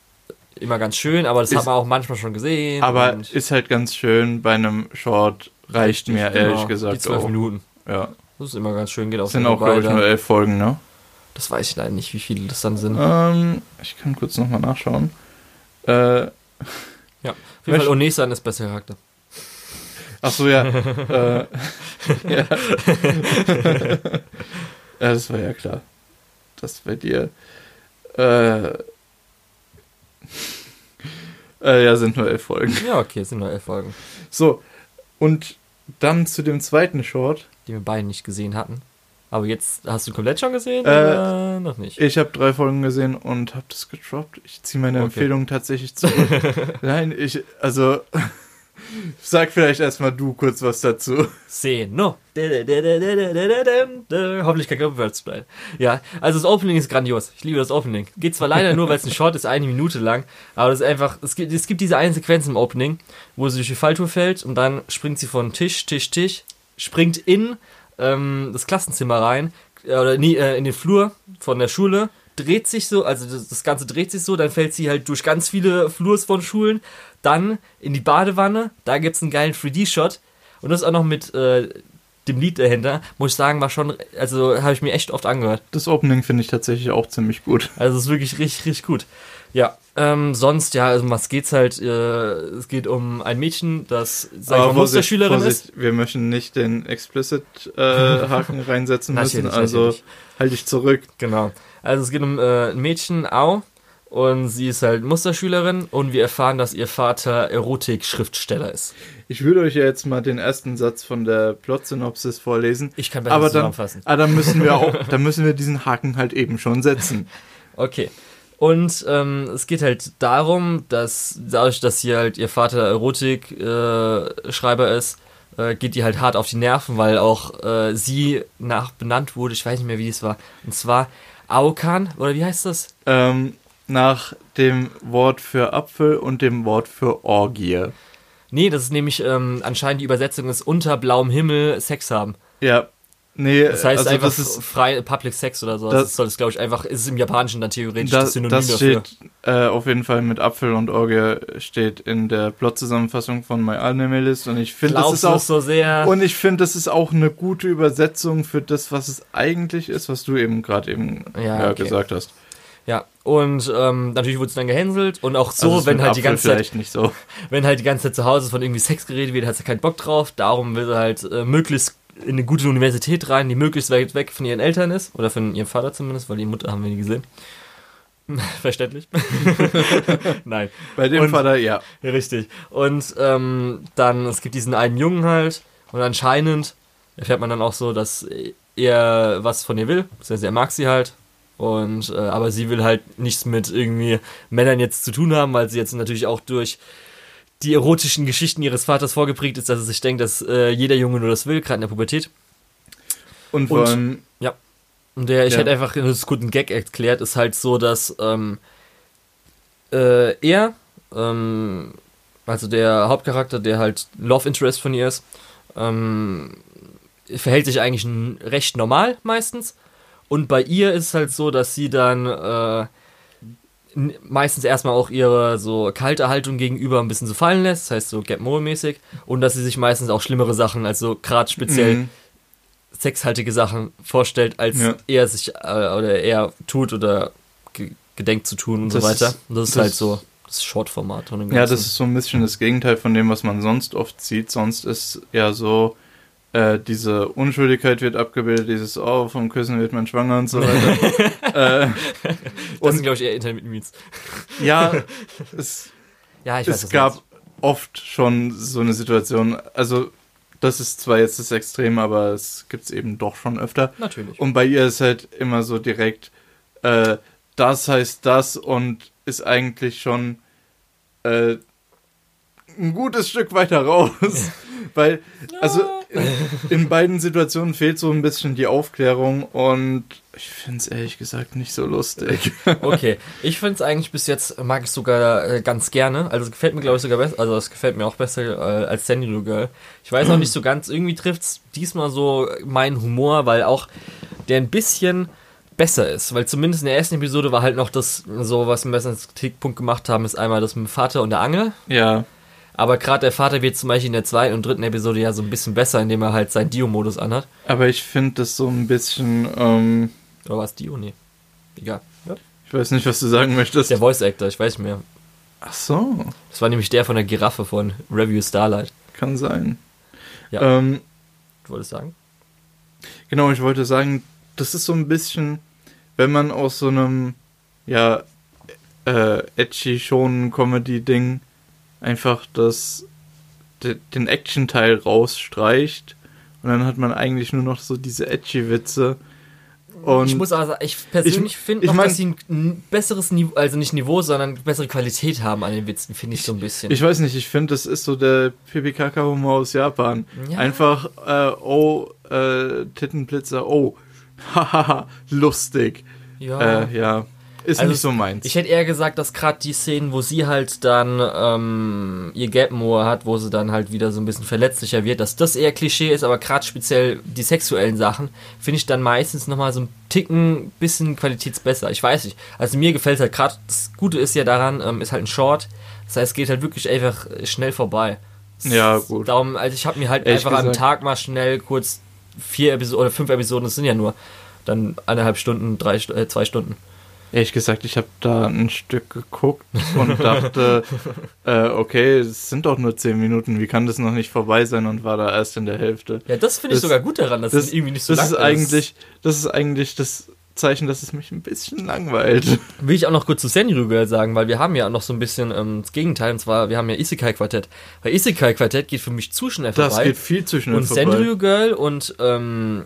immer ganz schön, aber das Ist- hat man auch manchmal schon gesehen. Aber ist halt ganz schön, bei einem Short reicht mir genau, ehrlich Die gesagt zwölf auch. Minuten. Ja. Das ist immer ganz schön, geht auch sind auch, glaube ich, nur elf Folgen, ne? Das weiß ich leider nicht, wie viele das dann sind. Ähm, ich kann kurz nochmal nachschauen. Äh, Auf jeden Fall, Onesan ist besser Charakter. ach so, ja. äh, ja. ja, das war ja klar. Das bei dir. Äh, äh, ja, sind nur elf Folgen. Ja, okay, sind nur elf Folgen, So, und dann zu dem zweiten Short. die wir beide nicht gesehen hatten. Aber jetzt hast du komplett schon gesehen Äh, noch nicht? Ich habe drei Folgen gesehen und habe das gedroppt. Ich ziehe meine Okay. Empfehlung tatsächlich zurück. Nein, ich, also, sag vielleicht erstmal du kurz was dazu. Seno. Hoffentlich kein Körperwärtsbleib. Ja, also das Opening ist grandios. Ich liebe das Opening. Geht zwar leider nur, weil es ein Short ist, eine Minute lang, aber das ist einfach, es gibt, es gibt diese eine Sequenz im Opening, wo sie durch die Falltür fällt und dann springt sie von Tisch, Tisch, Tisch, springt in ähm, das Klassenzimmer rein, äh, oder nie, äh, in den Flur von der Schule, dreht sich so, also das, Ganze dreht sich so, dann fällt sie halt durch ganz viele Flurs von Schulen, dann in die Badewanne, da gibt es einen geilen 3D-Shot und das auch noch mit äh, dem Lied dahinter, muss ich sagen, war schon, also habe ich mir echt oft angehört. Das Opening finde ich tatsächlich auch ziemlich gut. Also es ist wirklich richtig, richtig gut. Ja, ähm, sonst, ja, also was geht's halt? Äh, es geht um ein Mädchen, das, sag ich mal, Musterschülerin ist. Wir möchten nicht den Explicit-Haken äh, reinsetzen müssen, also natürlich. halte ich zurück. Genau. Also es geht um äh, ein Mädchen, Au, und sie ist halt Musterschülerin und wir erfahren, dass ihr Vater Erotik-Schriftsteller ist. Ich würde euch ja jetzt mal den ersten Satz von der Plot-Synopsis vorlesen. Ich kann besser aber dann, zusammenfassen. Aber dann müssen wir auch, dann müssen wir diesen Haken halt eben schon setzen. Okay. Und ähm, es geht halt darum, dass dadurch, dass hier halt ihr Vater Erotik-Schreiber äh, ist, äh, geht die halt hart auf die Nerven, weil auch äh, sie nach benannt wurde, ich weiß nicht mehr, wie es war. Und zwar Aukan, oder wie heißt das? Ähm, nach dem Wort für Apfel und dem Wort für Orgie. Nee, das ist nämlich ähm, anscheinend die Übersetzung ist unter blauem Himmel Sex haben. Ja. Nee, das heißt also einfach das ist frei Public Sex oder so. Das, das soll es glaube ich einfach ist es im Japanischen dann theoretisch das, das Synonym das dafür. steht äh, auf jeden Fall mit Apfel und Orgie steht in der Plot-Zusammenfassung von My Anime List und ich finde das ist auch so sehr und ich finde das ist auch eine gute Übersetzung für das was es eigentlich ist, was du eben gerade eben ja, okay. gesagt hast. Ja, und ähm, natürlich wurde es dann gehänselt und auch so, also wenn halt die ganze Zeit nicht so. wenn halt die ganze Zeit zu Hause von irgendwie Sex geredet wird, hat sie keinen Bock drauf. Darum will sie halt äh, möglichst in eine gute Universität rein, die möglichst weit weg von ihren Eltern ist oder von ihrem Vater zumindest, weil die Mutter haben wir nie gesehen. Verständlich. Nein. Bei dem und, Vater, ja. Richtig. Und ähm, dann, es gibt diesen einen Jungen halt und anscheinend erfährt man dann auch so, dass er was von ihr will. Das heißt, er mag sie halt und äh, aber sie will halt nichts mit irgendwie Männern jetzt zu tun haben, weil sie jetzt natürlich auch durch die erotischen Geschichten ihres Vaters vorgeprägt ist, dass sie sich denkt, dass äh, jeder Junge nur das will, gerade in der Pubertät. Und vor allem. Ja. Und der, ich ja. hätte einfach einen guten Gag erklärt, ist halt so, dass ähm, äh, er, ähm, also der Hauptcharakter, der halt Love Interest von ihr ist, ähm, verhält sich eigentlich recht normal meistens und bei ihr ist es halt so, dass sie dann äh, meistens erstmal auch ihre so kalte Haltung gegenüber ein bisschen so fallen lässt, das heißt so Get More mäßig und dass sie sich meistens auch schlimmere Sachen, also gerade speziell mhm. sexhaltige Sachen vorstellt, als ja. er sich äh, oder er tut oder ge gedenkt zu tun und das so weiter. Und das ist das halt so das Short-Format. Ja, das ist so ein bisschen das Gegenteil von dem, was man sonst oft sieht. Sonst ist ja so äh, diese Unschuldigkeit wird abgebildet, dieses Oh, vom Küssen wird man schwanger und so weiter. äh, das und, sind, glaube ich, eher Internet Meets. ja, es, ja, ich weiß, es gab oft schon so eine Situation, also das ist zwar jetzt das Extrem, aber es gibt es eben doch schon öfter. Natürlich. Und bei ihr ist halt immer so direkt, äh, das heißt das und ist eigentlich schon äh, ein gutes Stück weiter raus. Weil, also in, in, beiden Situationen fehlt so ein bisschen die Aufklärung und ich finde es ehrlich gesagt nicht so lustig. okay, ich finde es eigentlich bis jetzt, mag ich sogar äh, ganz gerne. Also es gefällt mir, glaube ich, sogar besser. Also es gefällt mir auch besser äh, als Sandy Girl. Ich weiß noch nicht so ganz, irgendwie trifft es diesmal so meinen Humor, weil auch der ein bisschen besser ist, weil zumindest in der ersten Episode war halt noch das, so was wir besser als Kritikpunkt gemacht haben, ist einmal das mit dem Vater und der Angel. Ja. Aber gerade der Vater wird zum Beispiel in der zweiten und dritten Episode ja so ein bisschen besser, indem er halt seinen Dio-Modus anhat. Aber ich finde das so ein bisschen. Ähm Oder was Dio? Nee. Egal. Ja. Ich weiß nicht, was du sagen möchtest. Der Voice Actor, ich weiß nicht mehr. Ach so. Das war nämlich der von der Giraffe von Review Starlight. Kann sein. Ja. Ähm, du wolltest sagen? Genau, ich wollte sagen, das ist so ein bisschen, wenn man aus so einem, ja, äh, edgy schon Comedy-Ding einfach das, den Action-Teil rausstreicht und dann hat man eigentlich nur noch so diese Edgy-Witze. Und ich muss aber sagen, ich persönlich finde noch, mein, dass sie ein besseres Niveau, also nicht Niveau, sondern bessere Qualität haben an den Witzen, finde ich so ein bisschen. Ich weiß nicht, ich finde, das ist so der PPKK-Humor aus Japan. Ja. Einfach, äh, oh, äh, Tittenblitzer, oh, hahaha, lustig. Ja. Äh, ja. Ist also nicht so meins. Ich hätte eher gesagt, dass gerade die Szenen, wo sie halt dann ähm, ihr Gapmoor hat, wo sie dann halt wieder so ein bisschen verletzlicher wird, dass das eher Klischee ist, aber gerade speziell die sexuellen Sachen finde ich dann meistens nochmal so ein Ticken bisschen qualitätsbesser. Ich weiß nicht. Also mir gefällt halt gerade, das Gute ist ja daran, ähm, ist halt ein Short. Das heißt, es geht halt wirklich einfach schnell vorbei. Ja, gut. Darum, also ich habe mir halt Ehrlich einfach gesagt. am Tag mal schnell kurz vier Episoden oder fünf Episoden, das sind ja nur dann eineinhalb Stunden, drei, äh, zwei Stunden. Ehrlich gesagt, ich habe da ein Stück geguckt und dachte, äh, okay, es sind doch nur zehn Minuten, wie kann das noch nicht vorbei sein und war da erst in der Hälfte. Ja, das finde ich Das- sogar gut daran, dass Das, es irgendwie nicht so das lang ist eigentlich, das ist eigentlich das Zeichen, dass es mich ein bisschen langweilt. Will ich auch noch kurz zu Senryu Girl sagen, weil wir haben ja noch so ein bisschen ähm, das Gegenteil, und zwar, wir haben ja Isekai Quartett. Weil Isekai Quartett geht für mich zu schnell Das vorbei. geht viel zu schnell und vorbei. Senryu Girl und ähm,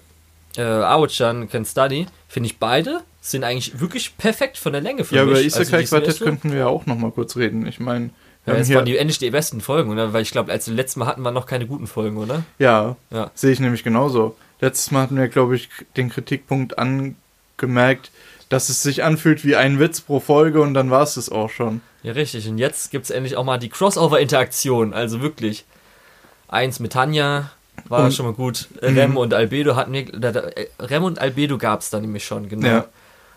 äh, Aochan Can Study, finde ich beide, sind eigentlich wirklich perfekt von der Länge für ja, mich. über Also Isekai sind Quartett könnten wir ja auch noch mal kurz reden. Ich meine, wir Ja, das waren die endlich die besten Folgen, oder? Weil ich glaube, als wir letztes Mal hatten, waren noch keine guten Folgen, oder? ja, Ja. sehe ich nämlich genauso. Letztes Mal hatten wir, glaube ich, den Kritikpunkt angemerkt, dass es sich anfühlt wie ein Witz pro Folge und dann war es es auch schon. Ja, richtig. Und jetzt gibt es endlich auch mal die Crossover-Interaktion. Also wirklich. Eins mit Tanja war Und- schon mal gut. Rem und Albedo hatten wir. Äh, Rem und Albedo gab es da nämlich schon, genau. Ja.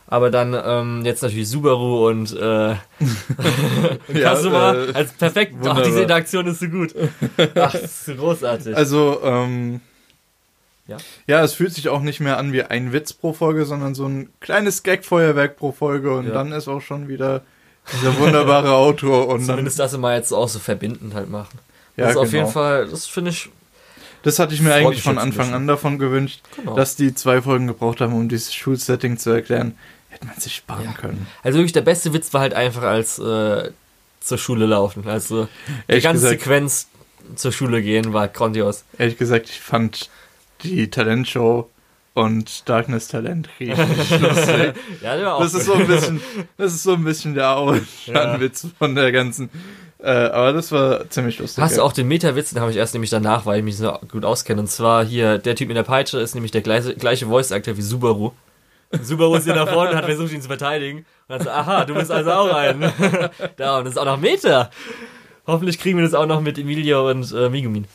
Aber dann ähm, jetzt natürlich Subaru und äh, Kasuma äh, als perfekt. Ach, wunderbar. diese Interaktion ist so gut. Ach, das ist großartig. Also, ähm, Ja. ja, es fühlt sich auch nicht mehr an wie ein Witz pro Folge, sondern so ein kleines Gag-Feuerwerk pro Folge und Ja. dann ist auch schon wieder dieser wunderbare Outro und dann, Zumindest das mal jetzt auch so verbindend halt machen. Ja, das ist auf genau. jeden Fall, das finde ich, das hatte ich mir Freut eigentlich von Anfang an davon gewünscht, genau. dass die zwei Folgen gebraucht haben, um dieses Schulsetting zu erklären. Hätte man sich sparen Ja. können. Also wirklich der beste Witz war halt einfach als äh, zur Schule laufen. Also die Ehrlich ganze gesagt- Sequenz zur Schule gehen war grandios. Ehrlich gesagt, ich fand die Talentshow und Darkness Talent richtig lustig. Ja, Das ist so ein bisschen, das ist so ein bisschen der Auenwitz von der ganzen. Äh, aber das war ziemlich lustig. Hast du ja. auch den Meta-Witz, den habe ich erst nämlich danach, weil ich mich so gut auskenne. Und zwar hier, der Typ mit der Peitsche ist nämlich der gleiche, gleiche Voice-Actor wie Subaru. Und Subaru ist hier nach vorne und hat versucht, ihn zu verteidigen. Und dann so, aha, du bist also auch ein. da, und das ist auch noch Meta. Hoffentlich kriegen wir das auch noch mit Emilio und äh, Migumin.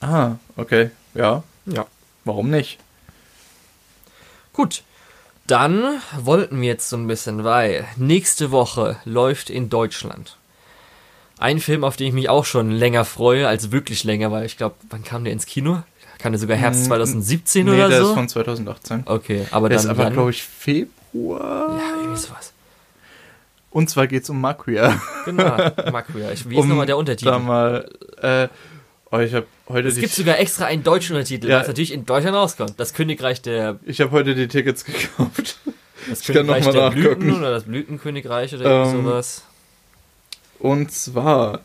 Ah, okay. Ja, Ja. warum nicht? Gut. Dann wollten wir jetzt so ein bisschen, weil nächste Woche läuft in Deutschland ein Film, auf den ich mich auch schon länger freue, als wirklich länger, weil ich glaube, wann kam der ins Kino? Kann der sogar Herbst Mm, 2017 nee, oder der so? ist von 2018. okay, aber Der dann. ist aber, glaube ich, Februar. ja, irgendwie sowas. Und zwar geht's um Maquia. Genau, Makuya. Ich, wie ist Um nochmal der Da Untertitel? mal, äh, oh, ich habe heute Es gibt sogar extra einen deutschen Untertitel, Ja. was natürlich in Deutschland rauskommt. Das Königreich der, ich habe heute die Tickets gekauft. das Königreich der Blüten nachgucken. oder das Blütenkönigreich oder Ähm, sowas. Und zwar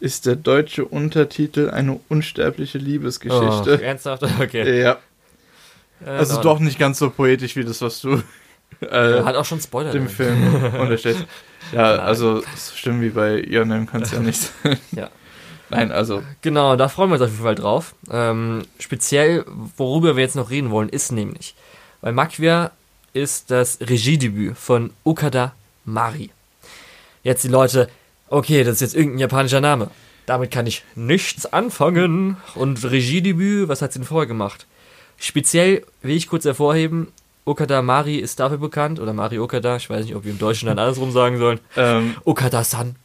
ist der deutsche Untertitel eine unsterbliche Oh, Liebesgeschichte. ernsthaft? Okay. ja, Äh, also in doch nicht ganz so poetisch wie das, was du äh, Hat auch schon Spoiler dem. Film unterstellst. Ja, Nein. also so schlimm wie bei Ionem kann es ja nicht sein. Ja. Nein, also Genau, da freuen wir uns auf jeden Fall drauf. Ähm, speziell, worüber wir jetzt noch reden wollen, ist nämlich, weil Maquia ist das Regiedebüt von Okada Mari. Jetzt die Leute, okay, das ist jetzt irgendein japanischer Name. Damit kann ich nichts anfangen. Und Regiedebüt, was hat sie denn vorher gemacht? Speziell will ich kurz hervorheben, Okada Mari ist dafür bekannt, oder Mari Okada, ich weiß nicht, ob wir im Deutschen dann andersrum sagen sollen. ähm, Okada-san.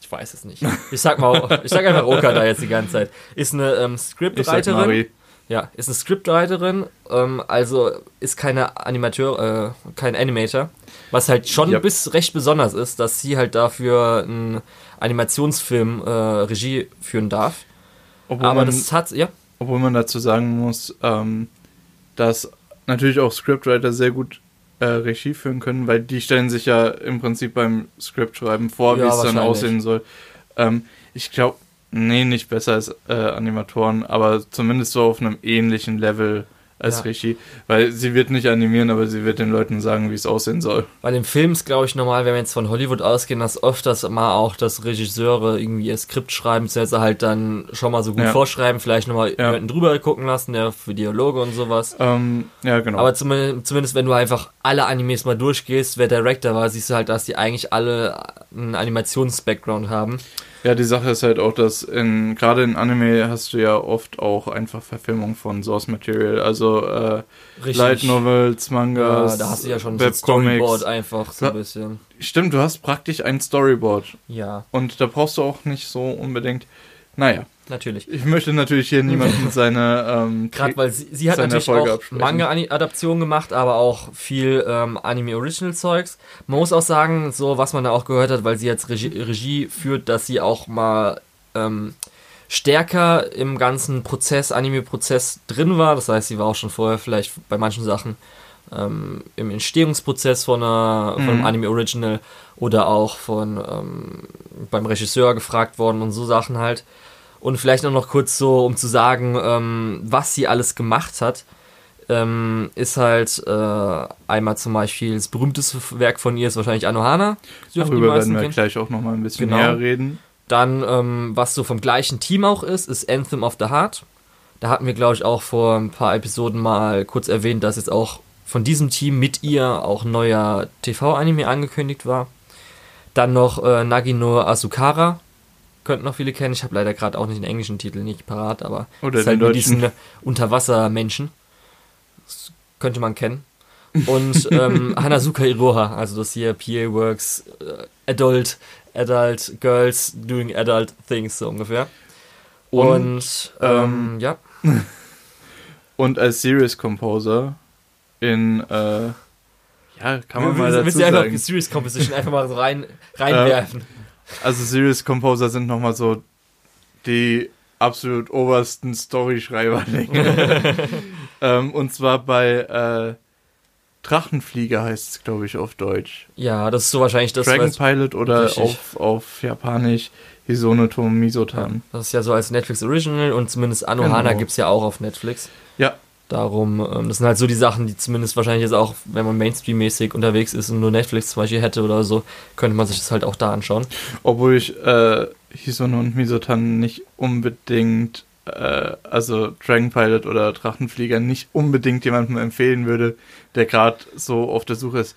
Ich weiß es nicht. Ich sag mal, ich sag einfach Okada jetzt die ganze Zeit. Ist eine ähm, Scriptwriterin. Ja, ist eine Scriptwriterin, ähm, also ist keine Animateur, äh, kein Animator. Was halt schon Ja. bis recht besonders ist, dass sie halt dafür einen Animationsfilm äh, Regie führen darf. Obwohl, Aber man, das hat, ja, obwohl man dazu sagen muss, ähm, dass natürlich auch Scriptwriter sehr gut äh, Regie führen können, weil die stellen sich ja im Prinzip beim Scriptschreiben vor, Ja, wie es dann aussehen soll. Ähm, ich glaube, nee, nicht besser als äh, Animatoren, aber zumindest so auf einem ähnlichen Level als Ja. Regie, weil sie wird nicht animieren, aber sie wird den Leuten sagen, wie es aussehen soll. Bei den Films glaube ich normal, wenn wir jetzt von Hollywood ausgehen, dass oft das mal auch, dass Regisseure irgendwie ihr Skript schreiben, beziehungsweise halt dann schon mal so gut Ja. vorschreiben, vielleicht nochmal Ja. jemanden drüber gucken lassen, der für Dialoge und sowas. Ähm, ja, genau. Aber zumindest, zumindest wenn du einfach alle Animes mal durchgehst, wer Director war, siehst du halt, dass die eigentlich alle einen Animations-Background haben. Ja, die Sache ist halt auch, dass in gerade in Anime hast du ja oft auch einfach Verfilmung von Source Material, also äh, Light Novels, Ja, Mangas, da hast du ja schon Webcomics. Storyboard einfach so ein Ja. bisschen. Stimmt, du hast praktisch ein Storyboard Ja. und da brauchst du auch nicht so unbedingt. Naja, natürlich. Ich möchte natürlich hier niemanden seine. Ähm, Gerade weil sie, sie hat natürlich Erfolge auch. Manga-Adaptionen gemacht, aber auch viel ähm, Anime-Original-Zeugs. Man muss auch sagen, so was man da auch gehört hat, weil sie jetzt Regie, Regie führt, dass sie auch mal ähm, stärker im ganzen Prozess, Anime-Prozess drin war. Das heißt, sie war auch schon vorher vielleicht bei manchen Sachen ähm, im Entstehungsprozess von, einer, von einem Mhm. Anime-Original oder auch von ähm, beim Regisseur gefragt worden und so Sachen halt. Und vielleicht noch kurz so, um zu sagen, ähm, was sie alles gemacht hat, ähm, ist halt äh, einmal zum Beispiel das berühmteste Werk von ihr ist wahrscheinlich Anohana. Darüber werden wir kennen. gleich auch nochmal ein bisschen Genau. näher reden. Dann, ähm, was so vom gleichen Team auch ist, ist Anthem of the Heart. Da hatten wir, glaube ich, auch vor ein paar Episoden mal kurz erwähnt, dass jetzt auch von diesem Team mit ihr auch neuer TV-Anime angekündigt war. Dann noch äh, Nagino Asukara. Könnten noch viele kennen. Ich habe leider gerade auch nicht den englischen Titel nicht parat, aber Oder ist halt mit diesen Unterwassermenschen. Das könnte man kennen. Und ähm, Hanazuka Iroha, also das hier PA Works äh, Adult, Adult Girls doing Adult Things so ungefähr. Und, Und, ähm, ja, Und als Series Composer in. Äh, ja, kann man wir, mal dazu wir einfach sagen. Series Composition einfach mal so rein, reinwerfen. Also Series Composer sind nochmal so die absolut obersten Storyschreiber. ähm, und zwar bei äh, Drachenflieger heißt es, glaube ich, auf Deutsch. Ja, das ist so wahrscheinlich das, Dragon Pilot oder Richtig. auf, auf Japanisch Hisonoto Misotan. das ist ja so als Netflix Original und zumindest Anohana Genau. gibt's ja auch auf Netflix. Ja, Darum, ähm, das sind halt so die Sachen, die zumindest wahrscheinlich jetzt auch, wenn man Mainstream-mäßig unterwegs ist und nur Netflix zum Beispiel hätte oder so, könnte man sich das halt auch da anschauen. obwohl ich äh, Hisono und Misotan nicht unbedingt, äh, also Dragon Pilot oder Drachenflieger nicht unbedingt jemandem empfehlen würde, der gerade so auf der Suche ist.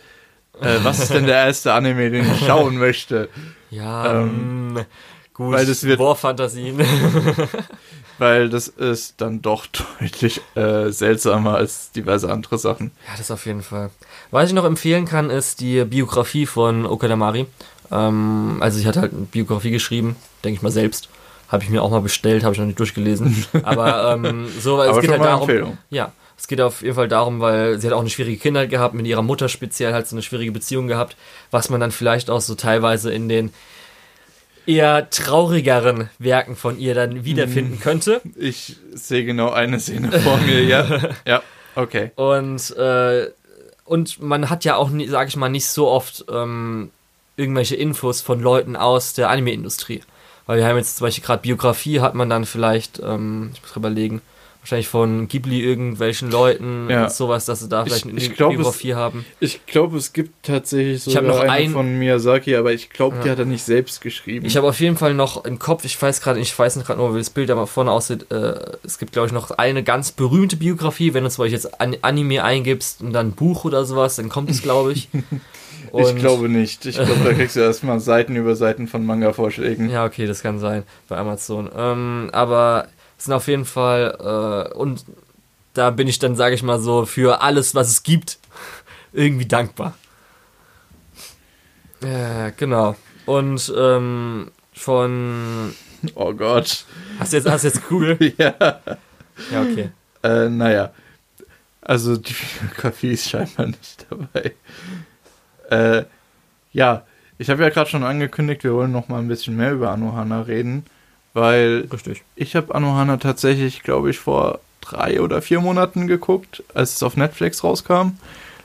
Äh, was ist denn der erste Anime, den ich schauen möchte? Ja, Ähm, ähm, gut, weil das wird- Warfantasien. Weil das ist dann doch deutlich äh, seltsamer als diverse andere Sachen. Ja, das auf jeden Fall. Was ich noch empfehlen kann, ist die Biografie von Okadamari. Ähm, also sie hat halt eine Biografie geschrieben, denke ich mal selbst. Habe ich mir auch mal bestellt, habe ich noch nicht durchgelesen. Aber ähm, so, es Aber geht schon halt darum. Empfehlung. Ja, es geht auf jeden Fall darum, weil sie hat auch eine schwierige Kindheit gehabt, mit ihrer Mutter speziell halt so eine schwierige Beziehung gehabt, was man dann vielleicht auch so teilweise in den eher traurigeren Werken von ihr dann wiederfinden könnte. Ich sehe genau eine Szene vor mir, ja. Ja, okay. Und, äh, und man hat ja auch, nie- sag ich mal, nicht so oft ähm, irgendwelche Infos von Leuten aus der Anime-Industrie. Weil wir haben jetzt zum Beispiel gerade Biografie, hat man dann vielleicht, ähm, ich muss überlegen, wahrscheinlich von Ghibli irgendwelchen Leuten Ja. und sowas, dass sie da vielleicht Ich- eine ich glaub, es- haben. Ich glaube, es gibt tatsächlich Ich noch eine ein- von Miyazaki, aber ich glaube, die Ja. hat er nicht selbst geschrieben. Ich habe auf jeden Fall noch im Kopf, ich weiß gerade, ich weiß nicht gerade nur, wie das Bild da mal vorne aussieht, äh, es gibt glaube ich noch eine ganz berühmte Biografie, wenn du zum Beispiel jetzt An Anime eingibst und dann ein Buch oder sowas, dann kommt es glaube ich. ich Und- glaube nicht. Ich glaube, da kriegst du erstmal Seiten über Seiten von Manga-Vorschlägen. Ja, okay, das kann sein bei Amazon. Ähm, aber sind auf jeden Fall, äh, und da bin ich dann, sage ich mal so, für alles, was es gibt, irgendwie dankbar. Ja, genau. Und ähm, von. Oh Gott. Hast du jetzt, hast du jetzt Kugel? ja. Ja, okay. Äh, naja. Also die Biografie ist scheinbar nicht dabei. Äh, ja, ich habe ja gerade schon angekündigt, wir wollen noch mal ein bisschen mehr über Anohana reden, weil Richtig. ich habe Anohana tatsächlich, glaube ich, vor drei oder vier Monaten geguckt, als es auf Netflix rauskam.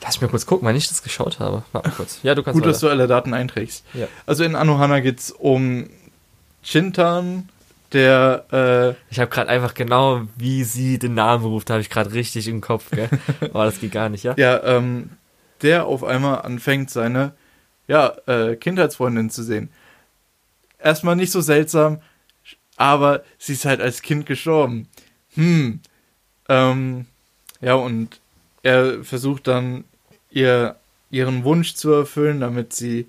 Lass mich mal kurz gucken, wann ich das geschaut habe. Warte mal kurz. Ja, du kannst Gut, dass weiter. du alle Daten einträgst. Ja. Also in Anohana geht es um Chintan, der äh, Ich habe gerade einfach genau, wie sie den Namen ruft, habe ich gerade richtig im Kopf, gell? Aber das geht gar nicht, ja? Ja, ähm, der auf einmal anfängt, seine ja, äh, Kindheitsfreundin zu sehen. Erstmal nicht so seltsam, aber sie ist halt als Kind gestorben. Hm. Ähm, ja, und er versucht dann ihr ihren Wunsch zu erfüllen, damit sie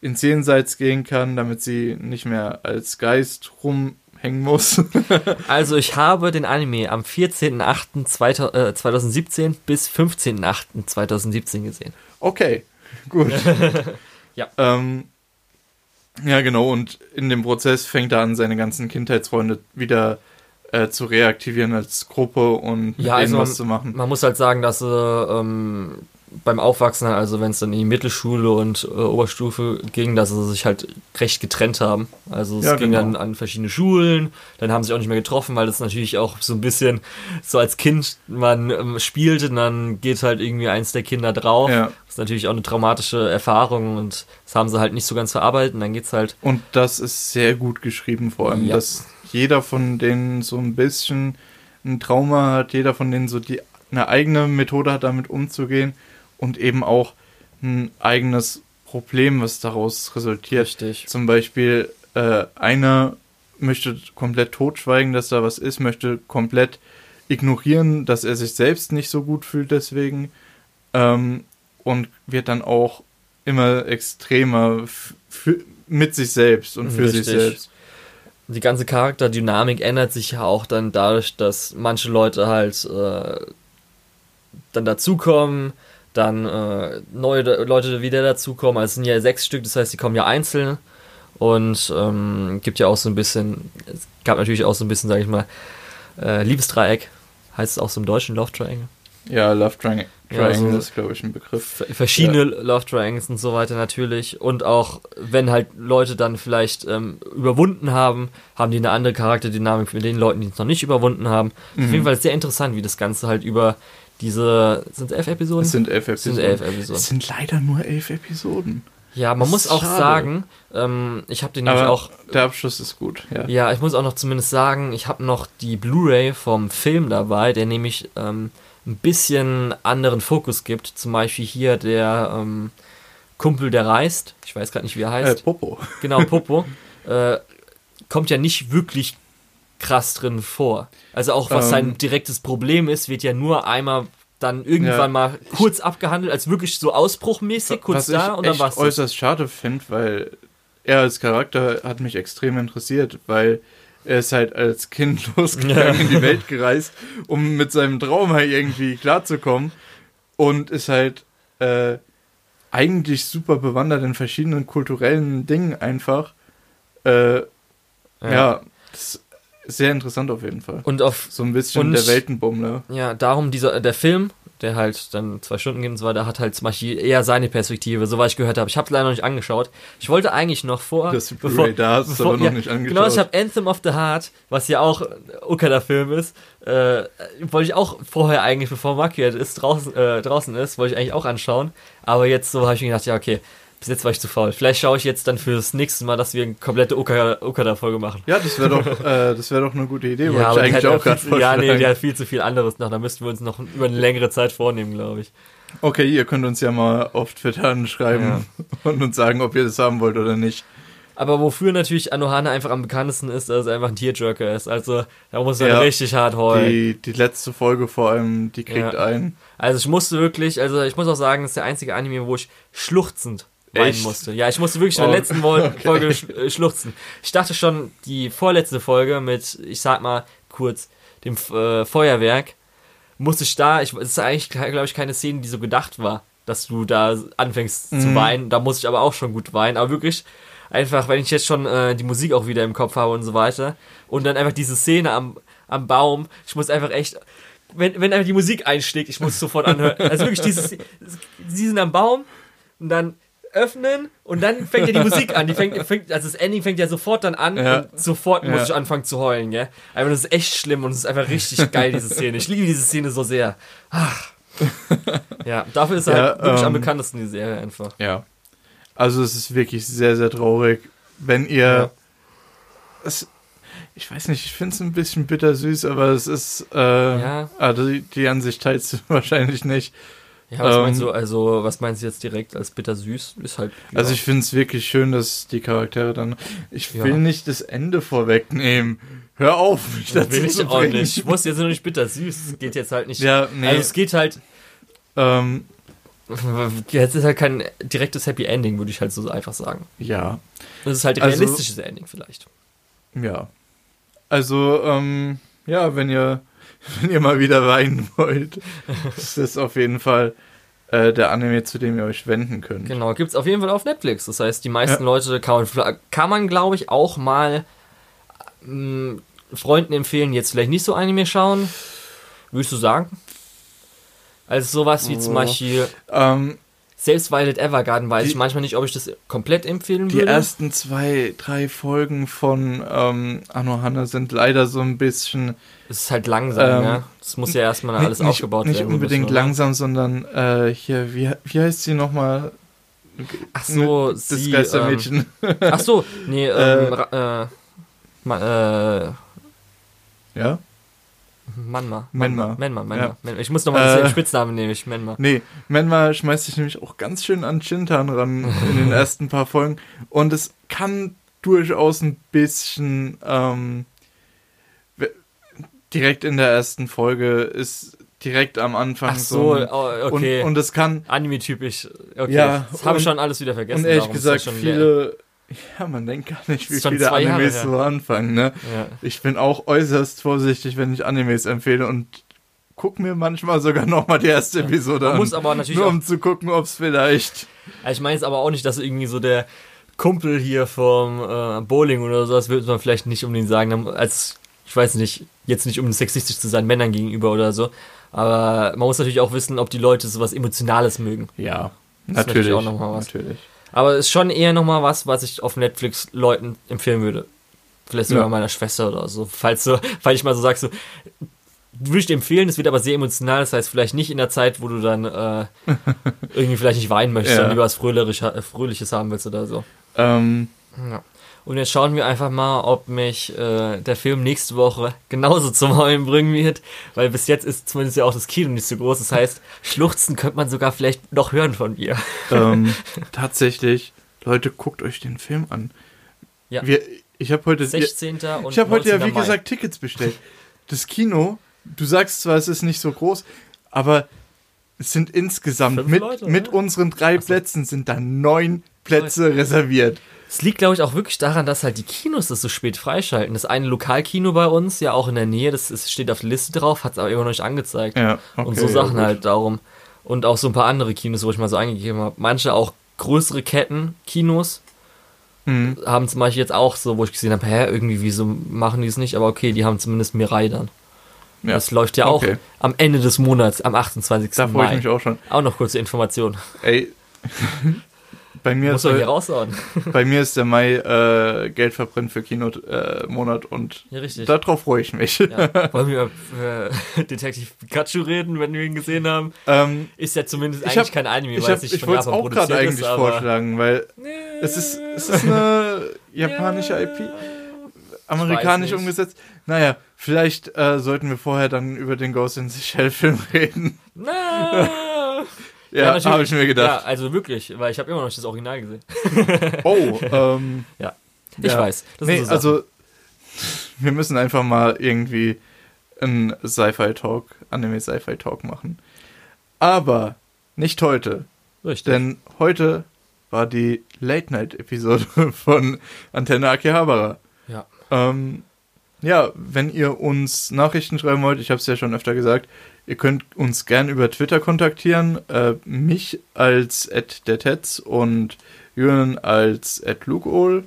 ins Jenseits gehen kann, damit sie nicht mehr als Geist rumhängen muss. Also ich habe den Anime am 14.08.2017 bis 15.08.2017 gesehen. Okay, gut. Ja. Ähm, Ja, genau, und in dem Prozess fängt er an, seine ganzen Kindheitsfreunde wieder äh, zu reaktivieren als Gruppe und Ja, also was zu machen. Man muss halt sagen, dass sie ähm, beim Aufwachsen, also wenn es dann in die Mittelschule und äh, Oberstufe ging, dass sie sich halt recht getrennt haben. Also es Ja, ging genau. dann an verschiedene Schulen, dann haben sie sich auch nicht mehr getroffen, weil das natürlich auch so ein bisschen so als Kind man ähm, spielte, und dann geht halt irgendwie eins der Kinder drauf. Ja. Das ist natürlich auch eine traumatische Erfahrung und das haben sie halt nicht so ganz verarbeitet und dann geht's halt Und das ist sehr gut geschrieben, vor allem, Ja. dass jeder von denen so ein bisschen ein Trauma hat, jeder von denen so die eine eigene Methode hat, damit umzugehen und eben auch ein eigenes Problem, was daraus resultiert. richtig. Zum Beispiel, äh, einer möchte komplett totschweigen, dass da was ist, möchte komplett ignorieren, dass er sich selbst nicht so gut fühlt deswegen ähm, und wird dann auch immer extremer mit sich selbst und für sich Richtig. selbst. die ganze Charakterdynamik ändert sich ja auch dann dadurch, dass manche Leute halt äh, dann dazukommen, dann äh, neue Leute wieder dazukommen. Also es sind ja sechs Stück, das heißt, die kommen ja einzeln. Und ähm, gibt ja auch so ein bisschen, es gab natürlich auch so ein bisschen, sage ich mal, äh, Liebesdreieck. Heißt es auch so im Deutschen Love Triangle? Ja, Love Triangle, Ja, Triangle so- ist, glaube ich, ein Begriff. Ver- verschiedene Love Triangles und so weiter natürlich. Und auch, wenn halt Leute dann vielleicht ähm, überwunden haben, haben die eine andere Charakterdynamik mit den Leuten, die es noch nicht überwunden haben. Auf Mhm. jeden Fall sehr interessant, wie das Ganze halt über diese, sind es elf Episoden? Es sind elf Es sind Episoden. elf Episoden. Es sind leider nur elf Episoden. Ja, man Das muss auch schade. sagen, ähm, ich habe den nämlich auch, der Abschluss ist gut, ja. ja, ich muss auch noch zumindest sagen, ich habe noch die Blu-ray vom Film dabei, der nämlich ähm, ein bisschen anderen Fokus gibt. Zum Beispiel hier der ähm, Kumpel, der reist. Ich weiß gerade nicht, wie er Äh, heißt. Popo. Genau, Popo. äh, kommt ja nicht wirklich krass drin vor. Also auch was Ähm. sein direktes Problem ist, wird ja nur einmal dann irgendwann Ja. mal kurz abgehandelt, als wirklich so ausbruchmäßig, kurz Was da ich und dann echt war's. das. äußerst schade finde, weil er als Charakter hat mich extrem interessiert, weil er ist halt als Kind losgegangen Ja. in die Welt gereist, um mit seinem Traum halt irgendwie klarzukommen und ist halt äh, eigentlich super bewandert in verschiedenen kulturellen Dingen einfach. Äh, ja. das ist sehr interessant auf jeden Fall. Und auf So ein bisschen Und- der Weltenbummler. Ja, darum dieser der Film, der halt dann zwei Stunden geht und so weiter, hat halt zum Beispiel eher seine Perspektive, soweit ich gehört habe. Ich habe es leider noch nicht angeschaut. Ich wollte eigentlich noch vor, Das Blu-ray da hast du aber noch nicht angeschaut. Genau, ich habe Anthem of the Heart, was ja auch ein Okada-Film ist, äh, wollte ich auch vorher eigentlich, bevor Makiat ist draußen, äh, draußen ist, wollte ich eigentlich auch anschauen. Aber jetzt so habe ich mir gedacht, ja okay, bis jetzt war ich zu faul. Vielleicht schaue ich jetzt dann fürs nächste Mal, dass wir eine komplette Oka- Okada-Folge machen. Ja, das wäre doch, äh, das wäre doch eine gute Idee, Ja, ich aber eigentlich auch gerade viel, ja, nee, die hat viel zu viel anderes noch. Da müssten wir uns noch über eine längere Zeit vornehmen, glaube ich. Okay, ihr könnt uns ja mal auf Twitter anschreiben und uns sagen, ob ihr das haben wollt oder nicht. Aber wofür natürlich Anohana einfach am bekanntesten ist, dass er einfach ein Tearjerker ist. Also da muss er Ja, richtig hart heulen. Die, die letzte Folge vor allem, die kriegt Ja. ein. Also ich musste wirklich, also ich muss auch sagen, das ist der einzige Anime, wo ich schluchzend weinen musste. Ja, ich musste wirklich in der Oh, letzten okay. Folge äh, schluchzen. Ich dachte schon, die vorletzte Folge mit, ich sag mal kurz, dem äh, Feuerwerk, musste ich da, ich, es ist eigentlich, glaube ich, keine Szene, die so gedacht war, dass du da anfängst zu Mhm. weinen. Da muss ich aber auch schon gut weinen. Aber wirklich, einfach, wenn ich jetzt schon äh, die Musik auch wieder im Kopf habe und so weiter. Und dann einfach diese Szene am, am Baum, ich muss einfach echt, wenn, wenn einfach die Musik einschlägt, ich muss sofort anhören. Also wirklich dieses, sie sind am Baum und dann öffnen und dann fängt ja die Musik an. Die fängt, fängt, also das Ending fängt ja sofort dann an Ja. und sofort muss Ja. ich anfangen zu heulen, gell? Aber das ist echt schlimm und es ist einfach richtig geil, diese Szene. Ich liebe diese Szene so sehr. Ach. Ja, dafür ist er Ja, halt wirklich am ähm, bekanntesten, die Serie einfach. Ja. Also es ist wirklich sehr, sehr traurig, wenn ihr... Es, ich weiß nicht, ich finde es ein bisschen bittersüß, aber es ist... Äh, Ja. Also die, die Ansicht teilst du wahrscheinlich nicht. Ja, was ähm, meinst du, also, was meinst du jetzt direkt als bittersüß? Ist halt. Ja. Also ich finde es wirklich schön, dass die Charaktere dann... Ich will Ja. nicht das Ende vorwegnehmen. Hör auf, mich dazu will ich zu auch nicht. Ich muss jetzt nur nicht bittersüß. Es geht jetzt halt nicht. Ja, nee. Also es geht halt. ähm, Jetzt ist halt kein direktes Happy Ending, würde ich halt so einfach sagen. ja. Das ist halt ein Also- realistisches Ending vielleicht. Ja. Also, ähm, ja, wenn ihr, wenn ihr mal wieder weinen wollt, ist das auf jeden Fall äh, der Anime, zu dem ihr euch wenden könnt. Genau, gibt's auf jeden Fall auf Netflix. Das heißt, die meisten Leute kann man, kann man glaube ich, auch mal mh, Freunden empfehlen, jetzt vielleicht nicht so Anime schauen. Würdest du sagen? Also sowas wie zum Oh. Beispiel Ähm, selbst Violet Evergarden weiß Die- ich manchmal nicht, ob ich das komplett empfehlen die würde. ersten zwei, drei Folgen von ähm, Anohana sind leider so ein bisschen Es ist halt langsam, Ähm, ja. Das muss ja erstmal nicht, alles aufgebaut nicht werden. so ein unbedingt bisschen, langsam, sondern äh, hier, wie, wie heißt sie nochmal? Ach so, das sie, Geistermädchen. Ähm, ach so, nee, ähm, Ra- äh, äh, ja? Manma. Menma. Menma, Menma. Ja. Ich muss nochmal Äh, denselben Spitznamen nehmen, ich Menma. Nee, Menma schmeißt sich nämlich auch ganz schön an Chintan ran in den ersten paar Folgen. Und es kann durchaus ein bisschen ähm, direkt in der ersten Folge ist direkt am Anfang Ach so, ein- oh, okay. und, und es kann Anime-typisch. Okay, Ja, das habe ich schon alles wieder vergessen. und ehrlich gesagt viele ja man denkt gar nicht wie viele Jahre Animes her. so anfangen ne Ja. ich bin auch äußerst vorsichtig wenn ich Animes empfehle und guck mir manchmal sogar noch mal die erste Episode Man an muss aber natürlich nur um zu gucken ob es vielleicht ich meine jetzt aber auch nicht, dass irgendwie so der Kumpel hier vom äh, Bowling oder so, das würde man vielleicht nicht unbedingt sagen, als, ich weiß nicht, jetzt nicht um sexistisch zu sein Männern gegenüber oder so, aber man muss natürlich auch wissen, ob die Leute sowas Emotionales mögen. Ja, natürlich. natürlich auch noch mal was. Natürlich. Aber es ist schon eher nochmal was, was ich auf Netflix Leuten empfehlen würde. Vielleicht sogar Ja. meiner Schwester oder so. Falls so, falls ich mal so sagst, so, würde ich dir empfehlen, es wird aber sehr emotional, das heißt vielleicht nicht in der Zeit, wo du dann äh, irgendwie vielleicht nicht weinen möchtest, Ja. sondern lieber was äh, Fröhliches haben willst oder so. Ähm, Ja. Und jetzt schauen wir einfach mal, ob mich äh, der Film nächste Woche genauso zum Heulen bringen wird, weil bis jetzt ist zumindest ja auch das Kino nicht so groß. Das heißt, Schluchzen könnte man sogar vielleicht noch hören von mir. ähm, tatsächlich, Leute, guckt euch den Film an. Ja. Wir, ich habe heute, 16. und ich habe heute ja 19. wie Mai. gesagt Tickets bestellt. Das Kino, du sagst zwar, es ist nicht so groß, aber es sind insgesamt Fünf mit, Leute, mit unseren drei Plätzen sind da neun Plätze reserviert. Es liegt, glaube ich, auch wirklich daran, dass halt die Kinos das so spät freischalten. Das eine Lokalkino bei uns, ja auch in der Nähe, das ist, steht auf der Liste drauf, hat es aber immer noch nicht angezeigt. Ja, okay, und so ja, Sachen gut. halt darum. Und auch so ein paar andere Kinos, wo ich mal so eingegeben habe. Manche auch größere Ketten, Kinos, Mhm. haben zum Beispiel jetzt auch so, wo ich gesehen habe, hä, irgendwie, wieso machen die es nicht? Aber okay, die haben zumindest Mirai dann. Ja. Das läuft ja auch Okay. am Ende des Monats, am 28. Da freue ich mich auch schon. Auch noch kurze Information. Ey, bei mir, Muss ist, man hier der- raushauen. bei mir ist der Mai äh, Geld verbrennt für Kinomonat äh, Monat und Ja, richtig. darauf freue ich mich. Ja. Wollen wir über äh, Detective Pikachu reden, wenn wir ihn gesehen haben? ähm, Ist ja zumindest Ich eigentlich hab- kein Anime, ich weil hab, es nicht ich von wollte es Japan auch gerade produziert eigentlich ist, aber vorschlagen, weil es ist, es ist eine japanische IP, amerikanisch umgesetzt. Naja, vielleicht äh, sollten wir vorher dann über den Ghost in the Shell Film reden. Na. Ja, natürlich. habe ich mir Ja, gedacht. also wirklich, weil ich habe immer noch nicht das Original gesehen. Oh, ähm, Ich Ja. weiß. Das nee, so also wir müssen einfach mal irgendwie einen Sci-Fi-Talk, Anime-Sci-Fi-Talk machen. Aber nicht heute, Richtig. denn heute war die Late-Night-Episode von Antenne Akihabara. ja. Ähm, ja, wenn ihr uns Nachrichten schreiben wollt, ich habe es ja schon öfter gesagt, ihr könnt uns gern über Twitter kontaktieren. Äh, mich als der Tetz und Jürgen als Lukeol.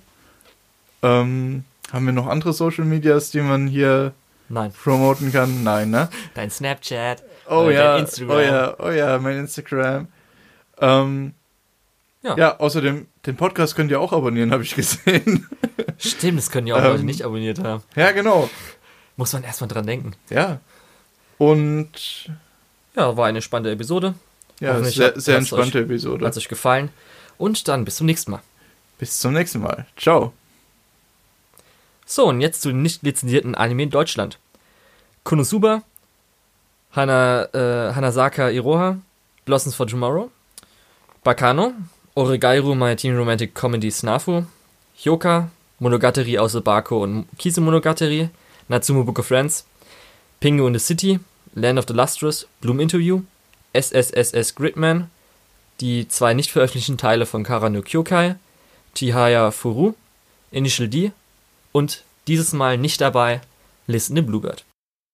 Ähm, haben wir noch andere Social Medias, die man hier Nein. promoten kann? Nein, ne? Dein Snapchat. Oh Äh, ja, dein Instagram. oh ja, oh ja, mein Instagram. Ähm, Ja. ja. außerdem, den Podcast könnt ihr auch abonnieren, habe ich gesehen. Stimmt, das können ja auch Ähm, Leute nicht abonniert haben. ja, genau. Muss man erstmal dran denken. Ja. Und Ja, war eine spannende Episode. ja, sehr, sehr entspannte Episode. Hat es euch gefallen. Und dann bis zum nächsten Mal. Bis zum nächsten Mal. Ciao. So, und jetzt zu den nicht lizenzierten Anime in Deutschland. Konosuba, Hana, äh, Hanasaka Iroha, Blossoms for Tomorrow, Bakano, Oregairu My Teen Romantic Comedy Snafu, Hyoka, Monogatari aus Bako und Kise Monogatari, Natsumo Book of Friends, Pingu in the City, Land of the Lustrous, Bloom Interview, SSSS Gridman, die zwei nicht veröffentlichten Teile von Kara no Kyokai, Chihaya Furu, Initial D und dieses Mal nicht dabei Listen in Bluebird.